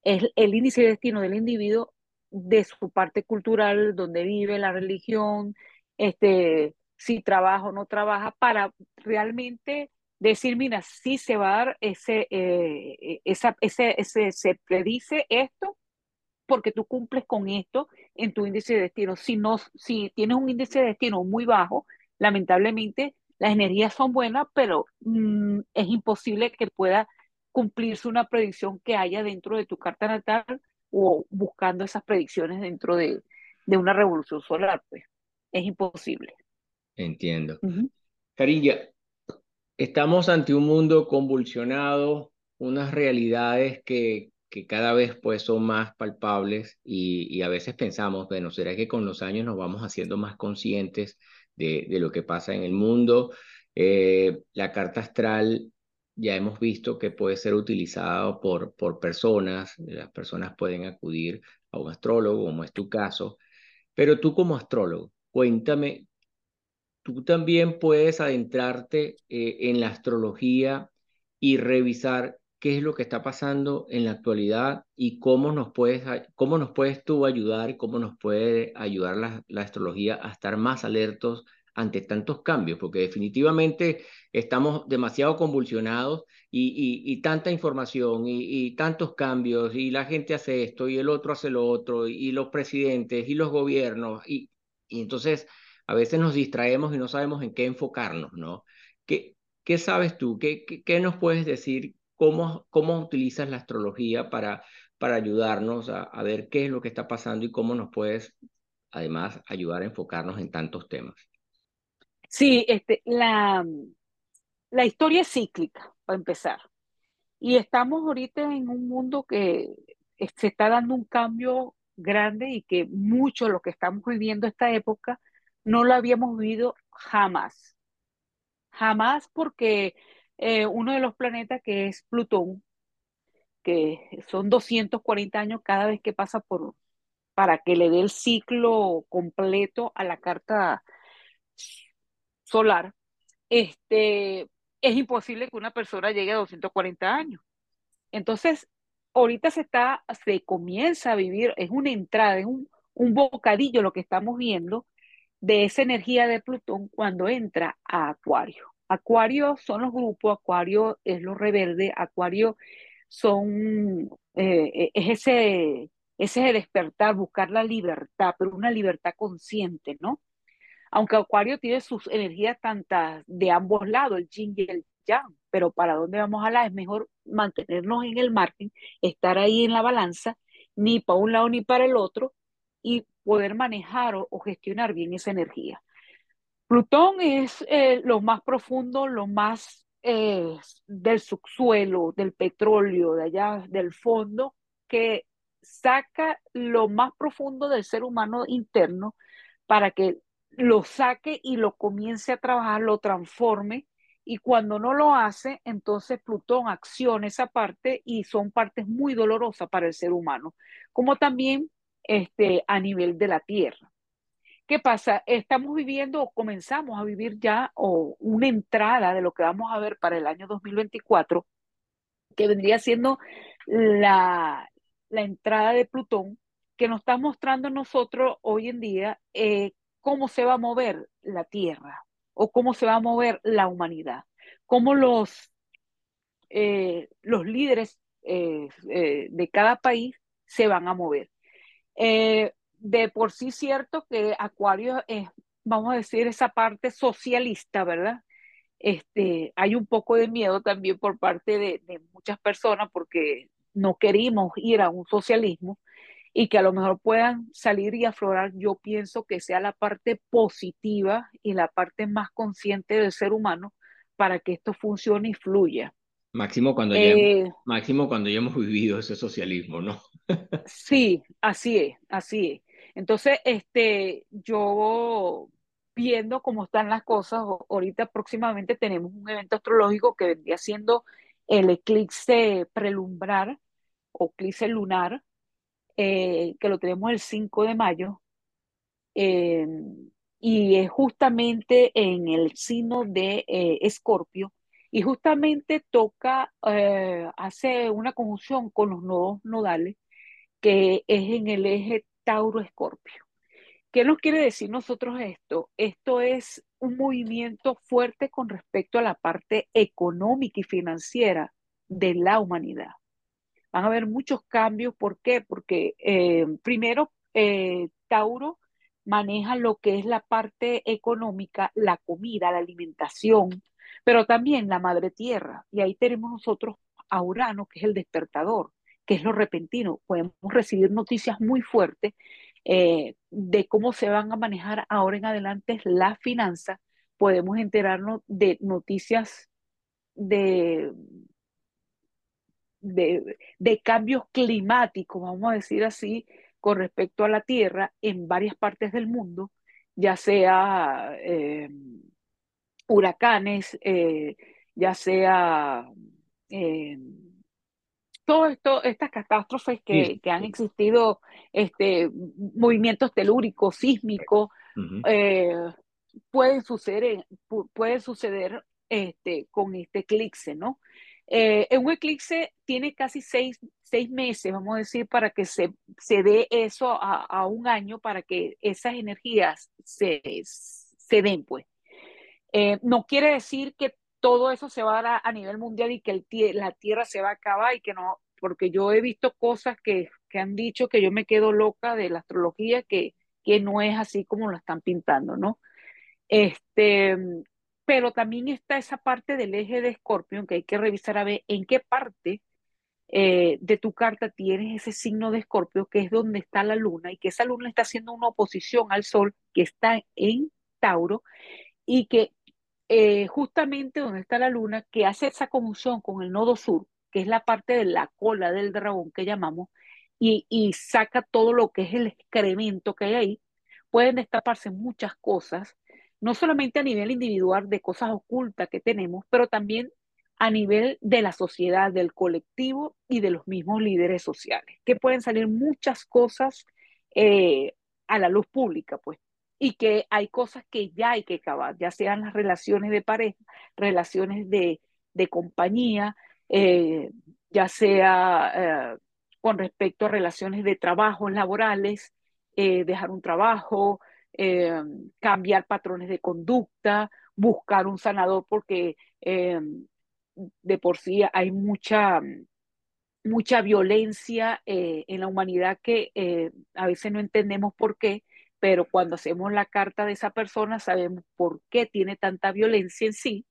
el, el índice de destino del individuo de su parte cultural, donde vive, la religión, este, si trabaja o no trabaja, para realmente decir, mira, si se va a dar ese, eh, esa, ese, ese, se predice esto porque tú cumples con esto en tu índice de destino. Si, no, si tienes un índice de destino muy bajo, lamentablemente las energías son buenas, pero mmm, es imposible que pueda cumplirse una predicción que haya dentro de tu carta natal o buscando esas predicciones dentro de, de una revolución solar, pues es imposible. Entiendo. Uh -huh. Carilla, estamos ante un mundo convulsionado, unas realidades que, que cada vez pues son más palpables y, y, a veces pensamos, bueno, ¿será que con los años nos vamos haciendo más conscientes de, de lo que pasa en el mundo? Eh, la carta astral ya hemos visto que puede ser utilizado por, por personas, las personas pueden acudir a un astrólogo, como es tu caso, pero tú como astrólogo, cuéntame, tú también puedes adentrarte eh, en la astrología y revisar qué es lo que está pasando en la actualidad y cómo nos puedes, cómo nos puedes tú ayudar cómo nos puede ayudar la, la astrología a estar más alertos ante tantos cambios, porque definitivamente estamos demasiado convulsionados y, y, y tanta información y, tantos cambios y la gente hace esto y el otro hace lo otro y, los presidentes y los gobiernos y, entonces a veces nos distraemos y no sabemos en qué enfocarnos, ¿no? ¿Qué, qué sabes tú? ¿Qué, qué, qué nos puedes decir? ¿Cómo, ¿Cómo utilizas la astrología para, para ayudarnos a, a ver qué es lo que está pasando y cómo nos puedes además ayudar a enfocarnos en tantos temas? Sí, este, la, la historia es cíclica, para empezar. Y estamos ahorita en un mundo que se está dando un cambio grande y que mucho lo que estamos viviendo esta época no lo habíamos vivido jamás. Jamás porque eh, uno de los planetas que es Plutón, que son 240 años cada vez que pasa por, para que le dé el ciclo completo a la carta solar, este, es imposible que una persona llegue a 240 años. Entonces, ahorita se está, se comienza a vivir, es una entrada, es un, un bocadillo lo que estamos viendo de esa energía de Plutón cuando entra a Acuario. Acuario son los grupos, Acuario es lo reverde, Acuario son, eh, es ese, ese despertar, buscar la libertad, pero una libertad consciente, ¿no? Aunque Acuario tiene sus energías tantas de ambos lados, el yin y el yang, pero para dónde vamos a la es mejor mantenernos en el margen, estar ahí en la balanza, ni para un lado ni para el otro, y poder manejar o, gestionar bien esa energía. Plutón es eh, lo más profundo, lo más eh, del subsuelo, del petróleo, de allá del fondo, que saca lo más profundo del ser humano interno para que lo saque y lo comience a trabajar, lo transforme, y cuando no lo hace, entonces Plutón acciona esa parte y son partes muy dolorosas para el ser humano, como también este, a nivel de la Tierra. ¿Qué pasa? Estamos viviendo o comenzamos a vivir ya o una entrada de lo que vamos a ver para el año 2024 que vendría siendo la, la entrada de Plutón, que nos está mostrando nosotros hoy en día eh, cómo se va a mover la Tierra o cómo se va a mover la humanidad, cómo los, eh, los líderes eh, de cada país se van a mover. de por sí cierto que Acuario es, vamos a decir, esa parte socialista, ¿verdad? Este, hay un poco de miedo también por parte de, de muchas personas porque no queremos ir a un socialismo y que a lo mejor puedan salir y aflorar, yo pienso que sea la parte positiva y la parte más consciente del ser humano para que esto funcione y fluya. Máximo cuando, ya, hemos, eh, máximo cuando ya hemos vivido ese socialismo, ¿no? sí, así es, así es. Entonces, este, yo viendo cómo están las cosas, ahorita próximamente tenemos un evento astrológico que vendría siendo el eclipse prelumbrar o eclipse lunar, eh, que lo tenemos el 5 de mayo, eh, y es justamente en el signo de eh, Escorpio, y justamente toca, hace una conjunción con los nodos nodales, que es en el eje Tauro-Escorpio. ¿Qué nos quiere decir nosotros esto? Esto es un movimiento fuerte con respecto a la parte económica y financiera de la humanidad van a haber muchos cambios. ¿Por qué? Porque eh, primero, eh, Tauro maneja lo que es la parte económica, la comida, la alimentación, pero también la madre tierra. Y ahí tenemos nosotros a Urano, que es el despertador, que es lo repentino. Podemos recibir noticias muy fuertes eh, de cómo se van a manejar ahora en adelante las finanzas. Podemos enterarnos de noticias de de, cambios climáticos, vamos a decir así, con respecto a la Tierra en varias partes del mundo, ya sea eh, huracanes, eh, ya sea eh, todo esto, estas catástrofes que, han existido, este, movimientos telúricos, sísmicos, pueden suceder, puede suceder este, con este eclipse, ¿no? Eh, un eclipse tiene casi seis, meses, vamos a decir, para que se, se dé eso a, un año, para que esas energías se, se den, pues. Eh, no quiere decir que todo eso se va a dar a, nivel mundial y que la Tierra se va a acabar y que no, porque yo he visto cosas que, que han dicho que yo me quedo loca de la astrología, que, que no es así como lo están pintando, ¿no? Este, pero también está esa parte del eje de Escorpio que hay que revisar a ver en qué parte eh, de tu carta tienes ese signo de Escorpio, que es donde está la luna, y que esa luna está haciendo una oposición al sol que está en Tauro, y que eh, justamente donde está la luna, que hace esa conjunción con el nodo sur, que es la parte de la cola del dragón que llamamos, y, y saca todo lo que es el excremento que hay ahí, pueden destaparse muchas cosas no solamente a nivel individual de cosas ocultas que tenemos, pero también a nivel de la sociedad, del colectivo y de los mismos líderes sociales, que pueden salir muchas cosas eh, a la luz pública, pues, y que hay cosas que ya hay que acabar, ya sean las relaciones de pareja, relaciones de, compañía, eh, ya sea eh, con respecto a relaciones de trabajo laborales, dejar un trabajo, eh, cambiar patrones de conducta, buscar un sanador porque eh, de por sí hay mucha, mucha violencia eh, en la humanidad que a veces no entendemos por qué, pero cuando hacemos la carta de esa persona sabemos por qué tiene tanta violencia en sí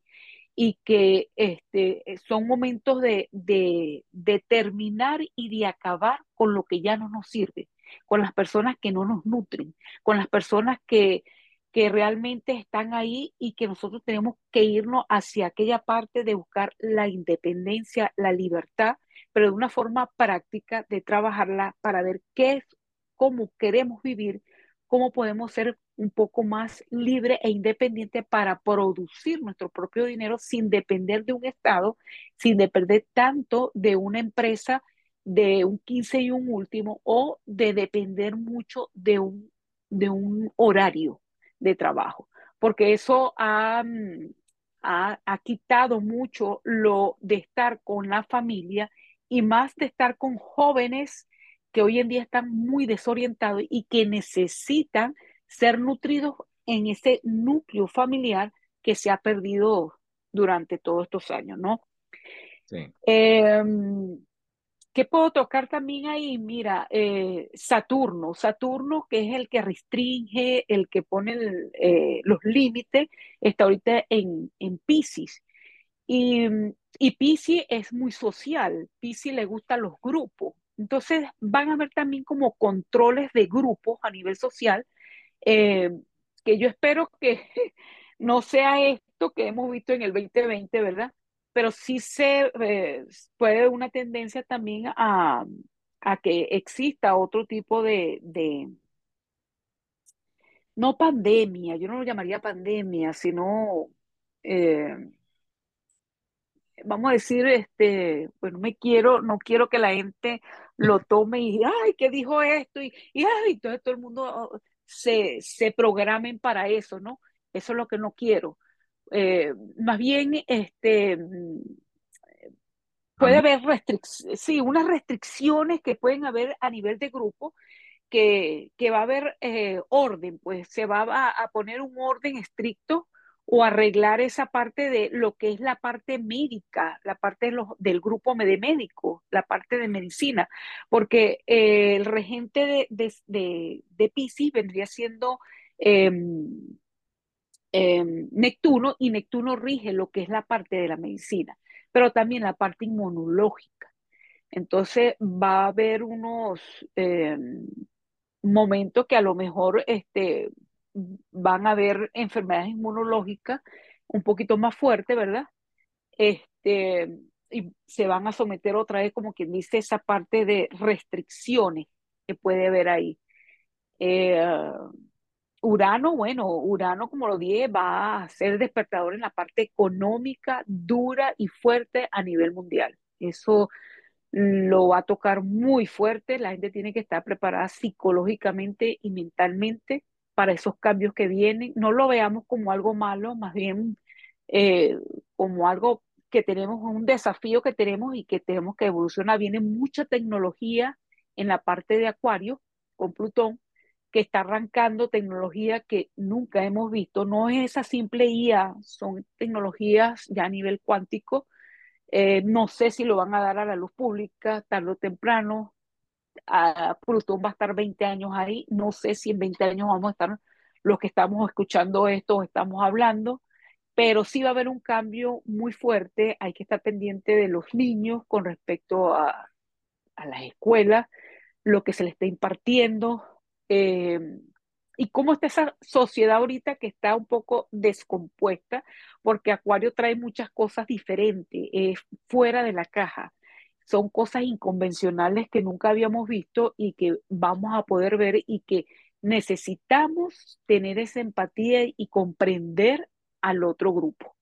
y que este, son momentos de, de, de terminar y de acabar con lo que ya no nos sirve con las personas que no nos nutren, con las personas que, que realmente están ahí y que nosotros tenemos que irnos hacia aquella parte de buscar la independencia, la libertad, pero de una forma práctica de trabajarla para ver qué es, cómo queremos vivir, cómo podemos ser un poco más libre e independiente para producir nuestro propio dinero sin depender de un Estado, sin depender tanto de una empresa de un 15 y un último o de depender mucho de un, de un horario de trabajo, porque eso ha, mm, ha, ha quitado mucho lo de estar con la familia y más de estar con jóvenes que hoy en día están muy desorientados y que necesitan ser nutridos en ese núcleo familiar que se ha perdido durante todos estos años, ¿no? Sí. Eh, ¿Qué puedo tocar también ahí? Mira, eh, Saturno, Saturno que es el que restringe, el que pone eh, los límites, está ahorita en, en Pisces. Y, y Pisces es muy social, Pisces le gustan los grupos. Entonces van a haber también como controles de grupos a nivel social, eh, que yo espero que no sea esto que hemos visto en el 2020, ¿verdad? Pero sí se eh, puede una tendencia también a, a, que exista otro tipo de, de, no pandemia, yo no lo llamaría pandemia, sino, eh, vamos a decir, este, pues me quiero, no quiero que la gente lo tome y, ay, ¿qué dijo esto? Y, y ay, entonces todo el mundo oh, se, se programen para eso, ¿no? Eso es lo que no quiero eh, más bien este, puede haber restricciones, sí, unas restricciones que pueden haber a nivel de grupo, que, que va a haber eh, orden, pues se va a, a, poner un orden estricto o arreglar esa parte de lo que es la parte médica, la parte de los, del grupo de médicos, la parte de medicina, porque eh, el regente de, de, de, de Pisces vendría siendo... Eh, eh, Neptuno y Neptuno rige lo que es la parte de la medicina, pero también la parte inmunológica. Entonces va a haber unos eh, momentos que a lo mejor este, van a haber enfermedades inmunológicas un poquito más fuertes, ¿verdad? Este, y se van a someter otra vez, como quien dice, esa parte de restricciones que puede haber ahí. Eh, Urano, bueno, Urano, como lo dije, va a ser despertador en la parte económica dura y fuerte a nivel mundial. Eso lo va a tocar muy fuerte. La gente tiene que estar preparada psicológicamente y mentalmente para esos cambios que vienen. No lo veamos como algo malo, más bien eh, como algo que tenemos, un desafío que tenemos y que tenemos que evolucionar. Viene mucha tecnología en la parte de Acuario con Plutón que está arrancando tecnología que nunca hemos visto. No es esa simple IA, son tecnologías ya a nivel cuántico. Eh, no sé si lo van a dar a la luz pública tarde o temprano. A Plutón va a estar 20 años ahí. No sé si en 20 años vamos a estar los que estamos escuchando esto o estamos hablando, pero sí va a haber un cambio muy fuerte. Hay que estar pendiente de los niños con respecto a, a las escuelas, lo que se les está impartiendo, eh, y cómo está esa sociedad ahorita que está un poco descompuesta, porque Acuario trae muchas cosas diferentes, eh, fuera de la caja. Son cosas inconvencionales que nunca habíamos visto y que vamos a poder ver y que necesitamos tener esa empatía y comprender al otro grupo.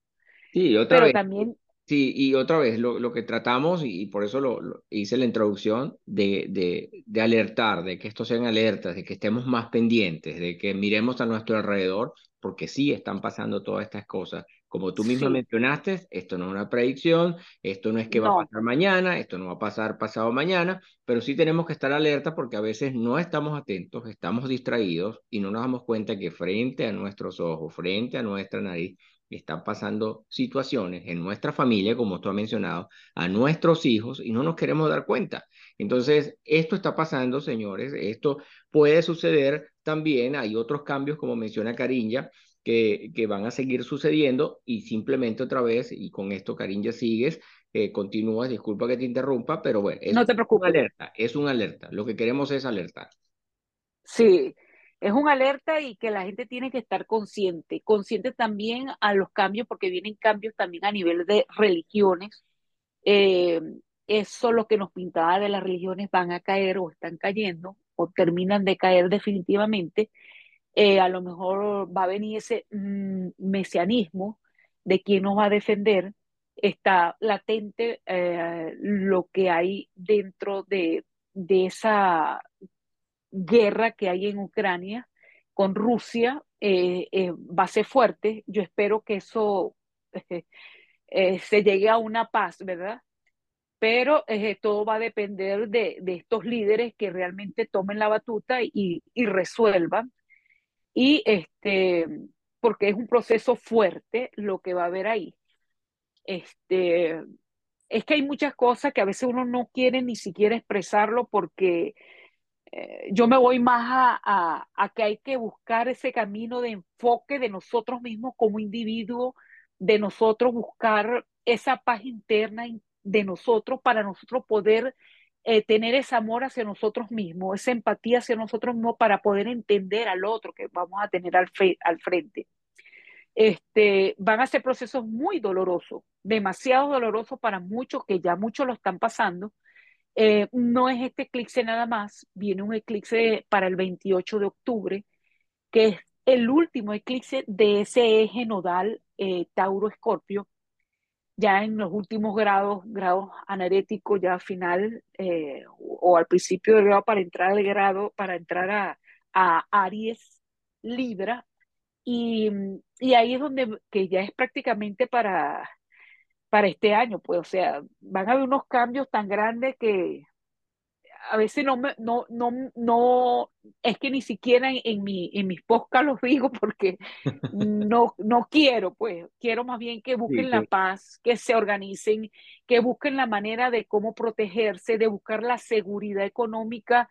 Sí, otra Pero vez. también Sí, y otra vez, lo, lo que tratamos, y, por eso lo, lo, hice la introducción, de, de, de, alertar, de que esto sean alertas, de que estemos más pendientes, de que miremos a nuestro alrededor, porque sí están pasando todas estas cosas. Como tú misma sí. mencionaste, esto no es una predicción, esto no es que no. va a pasar mañana, esto no va a pasar pasado mañana, pero sí tenemos que estar alerta porque a veces no estamos atentos, estamos distraídos y no nos damos cuenta que frente a nuestros ojos, frente a nuestra nariz, están pasando situaciones en nuestra familia, como tú has mencionado, a nuestros hijos y no nos queremos dar cuenta. Entonces, esto está pasando, señores, esto puede suceder también, hay otros cambios, como menciona Cariña, que, que van a seguir sucediendo y simplemente otra vez, y con esto Cariña sigues, eh, continúas, disculpa que te interrumpa, pero bueno, es no te preocupes. una alerta, es una alerta, lo que queremos es alertar. Sí, es un alerta y que la gente tiene que estar consciente, consciente también a los cambios, porque vienen cambios también a nivel de religiones. Eh, eso lo que nos pintaba de las religiones van a caer o están cayendo o terminan de caer definitivamente. Eh, a lo mejor va a venir ese mm, mesianismo de quién nos va a defender. Está latente eh, lo que hay dentro de, de esa guerra que hay en Ucrania con Rusia eh, eh, va a ser fuerte. Yo espero que eso eh, se llegue a una paz, ¿verdad? Pero eh, todo va a depender de, de, estos líderes que realmente tomen la batuta y, y resuelvan. Y este, porque es un proceso fuerte lo que va a haber ahí. Este, es que hay muchas cosas que a veces uno no quiere ni siquiera expresarlo porque eh, yo me voy más a, a, que hay que buscar ese camino de enfoque de nosotros mismos como individuo, de nosotros buscar esa paz interna de nosotros para nosotros poder eh, tener ese amor hacia nosotros mismos, esa empatía hacia nosotros mismos para poder entender al otro que vamos a tener al, al frente. Este, van a ser procesos muy dolorosos, demasiado dolorosos para muchos, que ya muchos lo están pasando. Eh, no es este eclipse nada más, viene un eclipse para el 28 de octubre, que es el último eclipse de ese eje nodal eh, Tauro-Escorpio, ya en los últimos grados, grados anaréticos, ya final eh, o, al principio del grado para entrar al grado, para entrar a, a Aries, Libra, y, y, ahí es donde, que ya es prácticamente para, para este año, pues, o sea, van a haber unos cambios tan grandes que a veces no me, no, no, no, es que ni siquiera en, en, mi, en mis podcasts los digo porque no, no quiero, pues, quiero más bien que busquen sí, la paz, que se organicen, que busquen la manera de cómo protegerse, de buscar la seguridad económica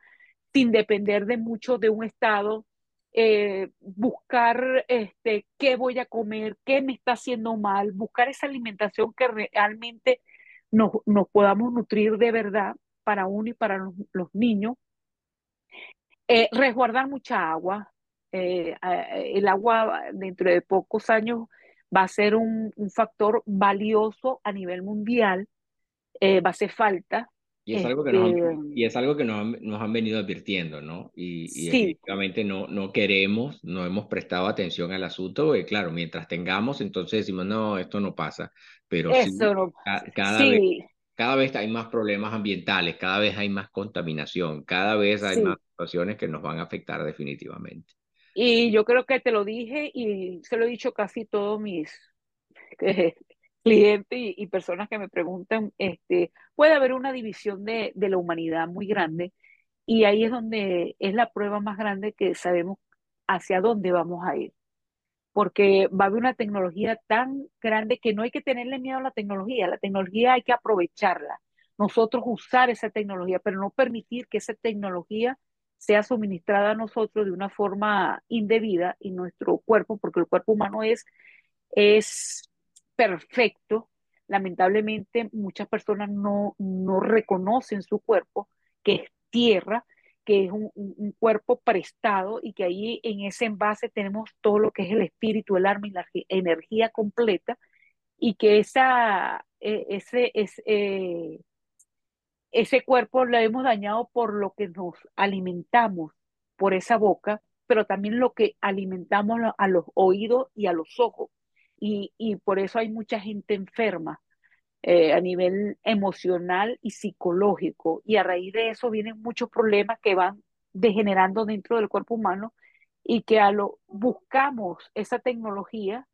sin depender de mucho de un Estado, eh, buscar este, qué voy a comer, qué me está haciendo mal, buscar esa alimentación que realmente nos, nos podamos nutrir de verdad para uno y para los, niños. Eh, resguardar mucha agua. Eh, el agua dentro de pocos años va a ser un, un factor valioso a nivel mundial. Va a hacer falta. Y es algo que nos han, y es algo que nos han, nos han venido advirtiendo, ¿no? Y, y sí. no, no queremos, no hemos prestado atención al asunto, porque claro, mientras tengamos, entonces decimos, no, esto no pasa, pero Eso sí, no, cada, sí. vez, cada vez hay más problemas ambientales, cada vez hay más contaminación, cada vez hay más situaciones que nos van a afectar definitivamente. Y yo creo que te lo dije y se lo he dicho casi todos mis eh, clientes y, y, personas que me preguntan, este, puede haber una división de, de la humanidad muy grande y ahí es donde es la prueba más grande que sabemos hacia dónde vamos a ir. Porque va a haber una tecnología tan grande que no hay que tenerle miedo a la tecnología, la tecnología hay que aprovecharla, nosotros usar esa tecnología, pero no permitir que esa tecnología sea suministrada a nosotros de una forma indebida y nuestro cuerpo, porque el cuerpo humano es, es perfecto. Lamentablemente muchas personas no, no reconocen su cuerpo, que es tierra, que es un, cuerpo prestado y que ahí en ese envase tenemos todo lo que es el espíritu, el alma y la energía completa y que esa, ese, ese, eh, ese cuerpo lo hemos dañado por lo que nos alimentamos por esa boca, pero también lo que alimentamos a los oídos y a los ojos. Y, y por eso hay mucha gente enferma eh, a nivel emocional y psicológico. Y a raíz de eso vienen muchos problemas que van degenerando dentro del cuerpo humano y que a lo buscamos esa tecnología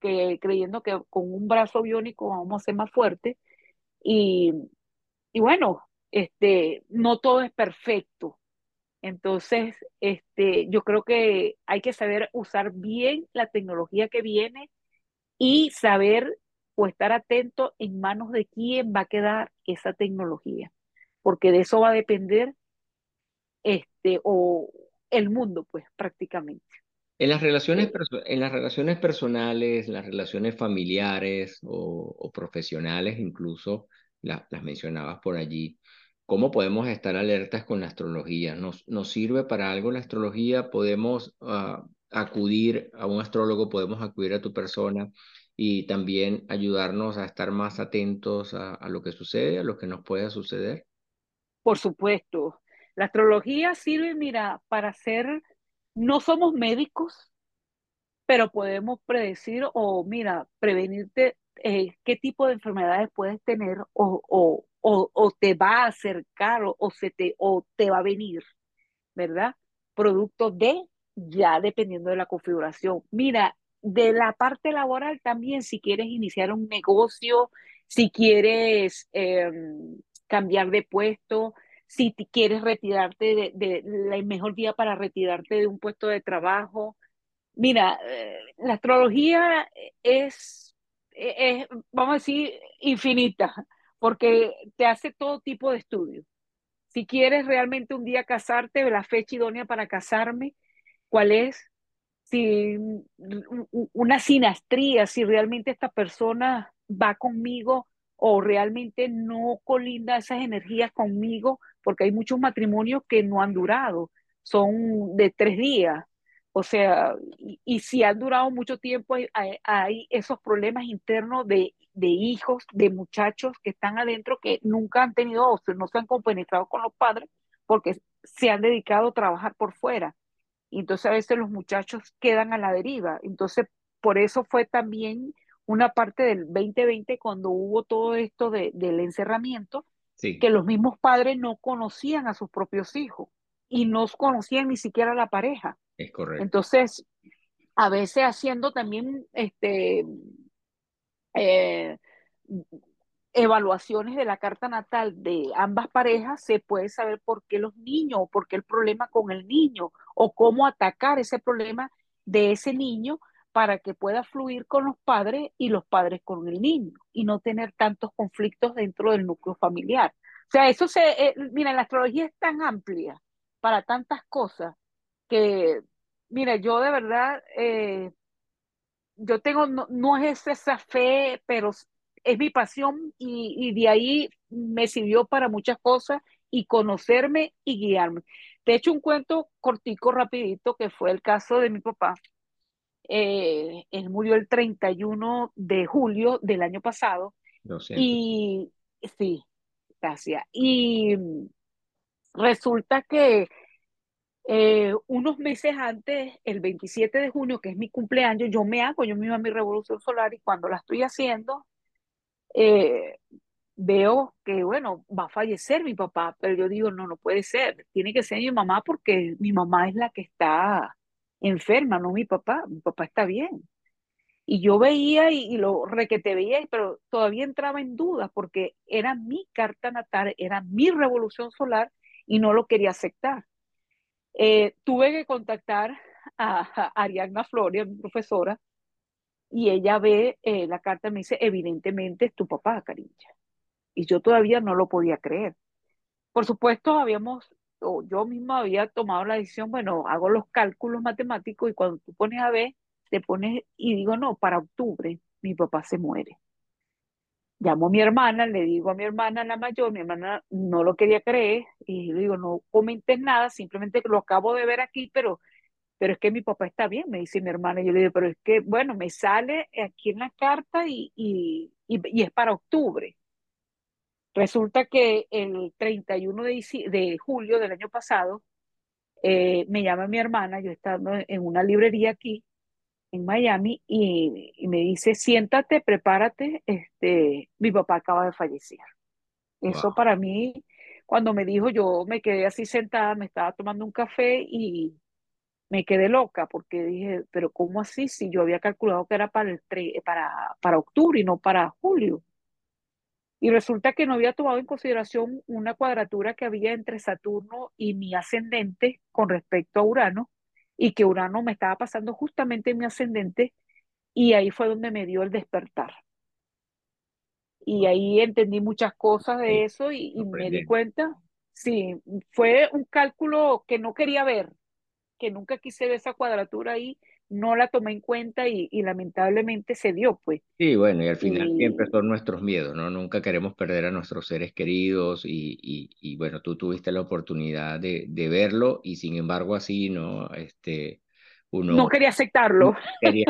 que creyendo que con un brazo biónico vamos a ser más fuertes y, y bueno, este, no todo es perfecto. Entonces, este, yo creo que hay que saber usar bien la tecnología que viene y saber o estar atento en manos de quién va a quedar esa tecnología, porque de eso va a depender este, o el mundo, pues prácticamente. En las relaciones, en las relaciones personales, las relaciones familiares o, o profesionales incluso, la, las mencionabas por allí, ¿cómo podemos estar alertas con la astrología? ¿Nos, nos sirve para algo la astrología? ¿Podemos uh, acudir a un astrólogo? ¿Podemos acudir a tu persona? y también ayudarnos a estar más atentos a, lo que sucede, a lo que nos pueda suceder? Por supuesto. La astrología sirve, mira, para hacer, no somos médicos, pero podemos predecir o, mira, prevenirte eh, qué tipo de enfermedades puedes tener o, o, o, o te va a acercar o, se te, o te va a venir, ¿verdad? Producto de, ya dependiendo de la configuración. Mira, de la parte laboral también, si quieres iniciar un negocio, si quieres em, cambiar de puesto, si quieres retirarte de, de, la mejor día para retirarte de un puesto de trabajo. Mira, eh, la astrología es, es, vamos a decir, infinita, porque te hace todo tipo de estudios. Si quieres realmente un día casarte, la fecha idónea para casarme, ¿cuál es? Si una sinastría, si realmente esta persona va conmigo o realmente no colinda esas energías conmigo, porque hay muchos matrimonios que no han durado, son de tres días. O sea, y, si han durado mucho tiempo, hay, esos problemas internos de, de, hijos, de muchachos que están adentro que nunca han tenido o no se han compenetrado con los padres porque se han dedicado a trabajar por fuera. Y entonces a veces los muchachos quedan a la deriva. Entonces, por eso fue también una parte del 2020 cuando hubo todo esto de, del encerramiento, que los mismos padres no conocían a sus propios hijos y no conocían ni siquiera a la pareja. Es correcto. Entonces, a veces haciendo también este, eh, evaluaciones de la carta natal de ambas parejas, se puede saber por qué los niños, por qué el problema con el niño, o cómo atacar ese problema de ese niño para que pueda fluir con los padres y los padres con el niño y no tener tantos conflictos dentro del núcleo familiar. O sea, eso se, eh, mira, la astrología es tan amplia para tantas cosas que, mira, yo de verdad, eh, yo tengo, no, es esa fe, pero es mi pasión y, y de ahí me sirvió para muchas cosas y conocerme y guiarme. De hecho, un cuento cortico, rapidito, que fue el caso de mi papá eh, él murió el 31 de julio del año pasado. Y sí, gracias. Y resulta que eh, unos meses antes, el 27 de junio, que es mi cumpleaños, yo me hago yo misma mi revolución solar y cuando la estoy haciendo, eh, veo que, bueno, va a fallecer mi papá, pero yo digo, no, no puede ser, tiene que ser mi mamá porque mi mamá es la que está enferma, no mi papá, mi papá está bien. Y yo veía y, lo requete veía, pero todavía entraba en duda porque era mi carta natal, era mi revolución solar y no lo quería aceptar. Eh, tuve que contactar a, Ariadna Floria, mi profesora, y ella ve eh, la carta y me dice, evidentemente es tu papá, cariño. Y yo todavía no lo podía creer. Por supuesto, habíamos yo misma había tomado la decisión, bueno, hago los cálculos matemáticos y cuando tú pones a ver, te pones y digo, no, para octubre mi papá se muere. Llamo a mi hermana, le digo a mi hermana, la mayor, mi hermana no lo quería creer y le digo, no comentes nada, simplemente lo acabo de ver aquí, pero, pero es que mi papá está bien, me dice mi hermana. Y yo le digo, pero es que, bueno, me sale aquí en la carta y, y, y es para octubre. Resulta que el 31 de, de julio del año pasado eh, me llama mi hermana, yo estando en una librería aquí en Miami y, me dice, siéntate, prepárate, este, mi papá acaba de fallecer. Eso para mí, cuando me dijo, yo me quedé así sentada, me estaba tomando un café y me quedé loca porque dije, pero ¿cómo así? Si yo había calculado que era para, el para, para octubre y no para julio. Y resulta que no había tomado en consideración una cuadratura que había entre Saturno y mi ascendente con respecto a Urano, y que Urano me estaba pasando justamente en mi ascendente, y ahí fue donde me dio el despertar. Y ahí entendí muchas cosas de eso y, me di cuenta, sí, fue un cálculo que no quería ver, que nunca quise ver esa cuadratura ahí, no la tomé en cuenta y, lamentablemente se dio, pues. Sí, bueno, y al final siempre son nuestros miedos, ¿no? Nunca queremos perder a nuestros seres queridos y, y, bueno, tú tuviste la oportunidad de, de, verlo y sin embargo así, ¿no? Este, uno... No quería aceptarlo. quería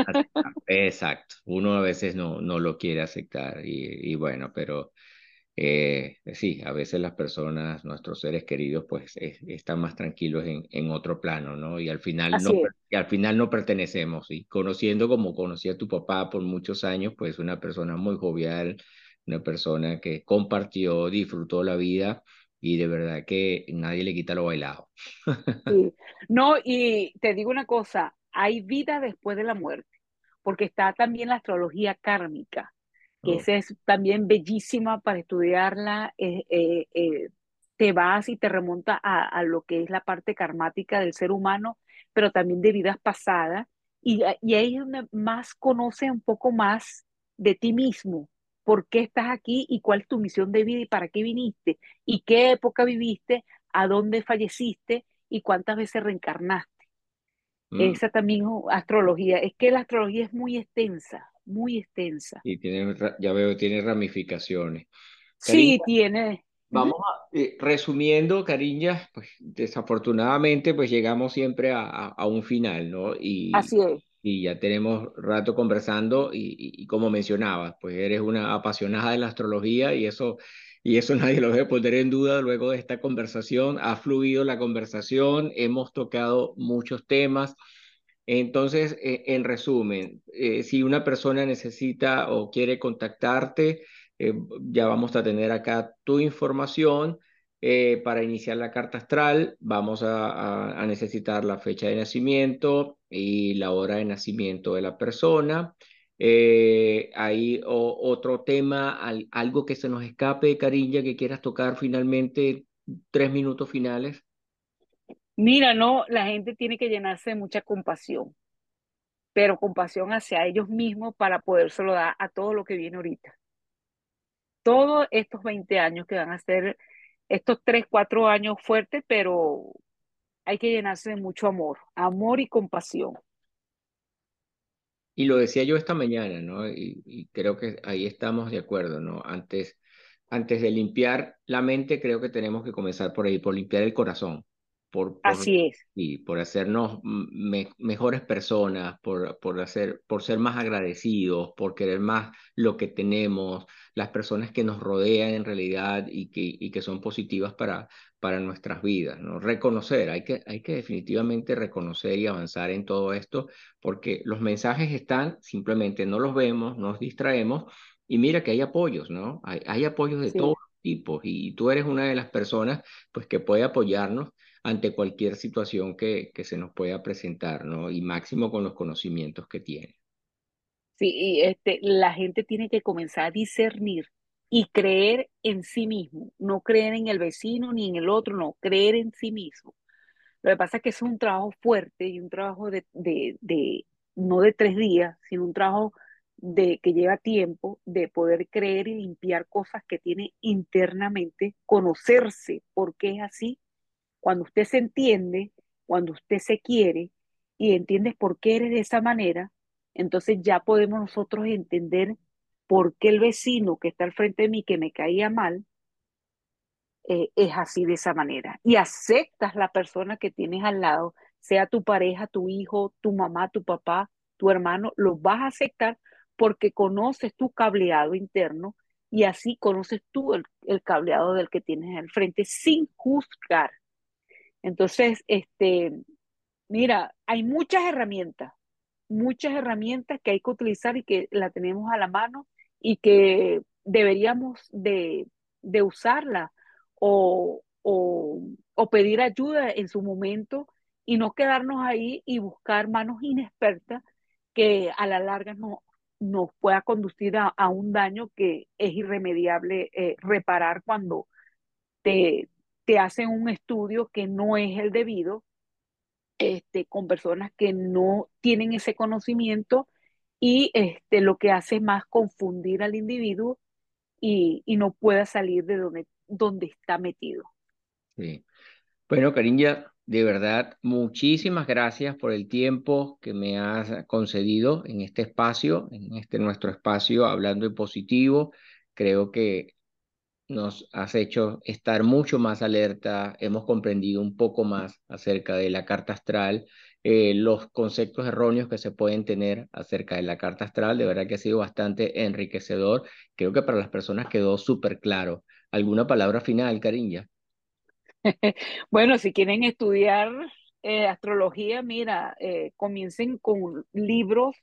Exacto, uno a veces no, no lo quiere aceptar y, y bueno, pero eh, sí, a veces las personas, nuestros seres queridos, pues están más tranquilos en, en, otro plano, ¿no? Y al final no, al final no pertenecemos. Y conociendo como conocí a tu papá por muchos años, pues una persona muy jovial, una persona que compartió, disfrutó la vida y de verdad que nadie le quita lo bailado. No, y te digo una cosa, hay vida después de la muerte. porque está también la astrología kármica, que esa es también bellísima para estudiarla. eh, eh, eh, te vas y te remonta a, a lo que es la parte karmática del ser humano, pero también de vidas pasadas, y, y ahí es donde más conoces un poco más de ti mismo, por qué estás aquí y cuál es tu misión de vida y para qué viniste, y qué época viviste, a dónde falleciste y cuántas veces reencarnaste. mm, Esa también es astrología. Es que la astrología es muy extensa, muy extensa. y tiene, ya veo, tiene ramificaciones. Sí, tiene. Vamos a, eh, resumiendo, Cariña, pues desafortunadamente pues llegamos siempre a, a- a un final, ¿no? Y, Así es. y ya tenemos rato conversando y, y- y como mencionabas, pues eres una apasionada de la astrología y eso, y eso nadie lo debe poner en duda luego de esta conversación. Ha fluido la conversación, hemos tocado muchos temas. Entonces, eh, en resumen, eh, si una persona necesita o quiere contactarte, eh, ya vamos a tener acá tu información. para iniciar la carta astral, vamos a, necesitar la fecha de nacimiento y la hora de nacimiento de la persona. Hay o- otro tema, al- algo que se nos escape, Cariña, que quieras tocar finalmente, tres minutos finales. Mira, no, la gente tiene que llenarse de mucha compasión, pero compasión hacia ellos mismos para podérselo dar a todo lo que viene ahorita. Todos estos 20 años que van a ser estos 3 4 años fuertes, pero hay que llenarse de mucho amor, amor y compasión. Y lo decía yo esta mañana, ¿no? Y, y creo que ahí estamos de acuerdo, ¿no? Antes, antes de limpiar la mente, creo que tenemos que comenzar por ahí, por limpiar el corazón, por, por, Así es. y por hacernos me- mejores personas, por, por hacer, por ser más agradecidos, por querer más lo que tenemos, las personas que nos rodean en realidad y que, y que son positivas para, para nuestras vidas, ¿no? Reconocer, hay que, hay que definitivamente reconocer y avanzar en todo esto porque los mensajes están, simplemente no los vemos, nos distraemos y mira que hay apoyos, ¿no? Hay, hay apoyos de todos Sí. tipos y tú eres una de las personas pues que puede apoyarnos ante cualquier situación que, que se nos pueda presentar, ¿no? Y máximo con los conocimientos que tiene. Sí, y este, la gente tiene que comenzar a discernir y creer en sí mismo, no creer en el vecino ni en el otro, no, creer en sí mismo. Lo que pasa es que es un trabajo fuerte y un trabajo de, de, de no de tres días, sino un trabajo de que lleva tiempo de poder creer y limpiar cosas que tiene internamente, conocerse por qué es así. Cuando usted se entiende, cuando usted se quiere y entiendes por qué eres de esa manera, entonces ya podemos nosotros entender por qué el vecino que está al frente de mí, que me caía mal, eh, es así de esa manera. Y aceptas la persona que tienes al lado, sea tu pareja, tu hijo, tu mamá, tu papá, tu hermano, lo vas a aceptar porque conoces tu cableado interno y así conoces tú el cableado del que tienes al frente sin juzgar. Entonces, este, mira, hay muchas herramientas, muchas herramientas que hay que utilizar y que la tenemos a la mano y que deberíamos de, de usarla o, o, o pedir ayuda en su momento y no quedarnos ahí y buscar manos inexpertas que a la larga no, nos pueda conducir a, un daño que es irremediable eh, reparar cuando te, te hacen un estudio que no es el debido, este, con personas que no tienen ese conocimiento y este, lo que hace es más confundir al individuo y, y no pueda salir de donde, donde está metido. Sí. Bueno, Cariña, de verdad, muchísimas gracias por el tiempo que me has concedido en este espacio, en este nuestro espacio, hablando en positivo. Creo que nos has hecho estar mucho más alerta, hemos comprendido un poco más acerca de la carta astral, eh, los conceptos erróneos que se pueden tener acerca de la carta astral, de verdad que ha sido bastante enriquecedor. Creo que para las personas quedó súper claro. ¿Alguna palabra final, Cariña? Bueno, si quieren estudiar eh, astrología, mira, eh, comiencen con libros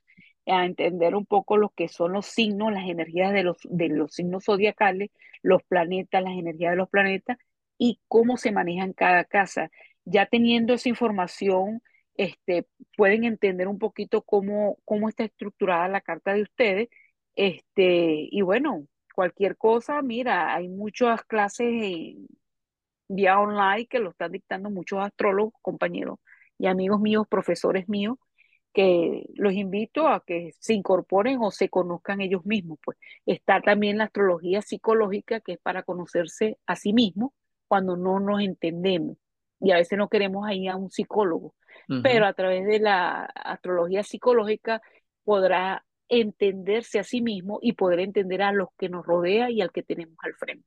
a entender un poco lo que son los signos, las energías de los, de los signos zodiacales, los planetas, las energías de los planetas y cómo se manejan cada casa. Ya teniendo esa información, este, pueden entender un poquito cómo, cómo está estructurada la carta de ustedes. Este, y bueno, cualquier cosa, mira, hay muchas clases en, vía online que lo están dictando muchos astrólogos, compañeros y amigos míos, profesores míos, que los invito a que se incorporen o se conozcan ellos mismos. Pues está también la astrología psicológica, que es para conocerse a sí mismo cuando no nos entendemos. Y a veces no queremos ir a un psicólogo, pero a través de la astrología psicológica podrá entenderse a sí mismo y poder entender a los que nos rodea y al que tenemos al frente.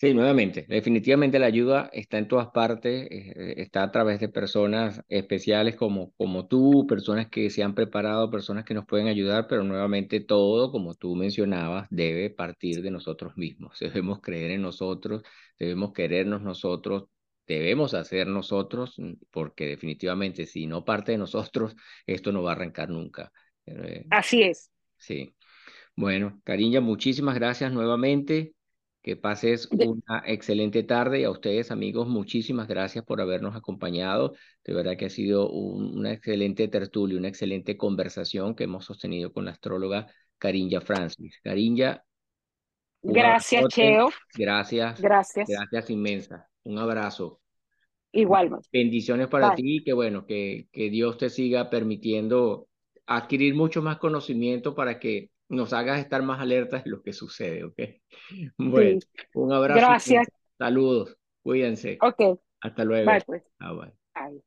Sí, nuevamente, definitivamente la ayuda está en todas partes, eh, está a través de personas especiales como, como tú, personas que se han preparado, personas que nos pueden ayudar, pero nuevamente todo, como tú mencionabas, debe partir de nosotros mismos. Debemos creer en nosotros, debemos querernos nosotros, debemos hacer nosotros, mm, porque definitivamente si no parte de nosotros, esto no va a arrancar nunca. Eh, Así es. Sí. Bueno, Cariña, muchísimas gracias nuevamente. Que pases una excelente tarde y a ustedes amigos, muchísimas gracias por habernos acompañado. De verdad que ha sido una excelente tertulia, una excelente conversación que hemos sostenido con la astróloga Carinja Francis. Carinja. Gracias, Cheo. Gracias. Gracias. Gracias inmensa. Un abrazo. Igual. Bendiciones para ti y que bueno, que, que Dios te siga permitiendo adquirir mucho más conocimiento para que nos hagas estar más alertas de lo que sucede, ¿ok? Bueno, un abrazo. Gracias. Saludos. Cuídense. Ok. Hasta luego. Bye, pues. Ah, bye.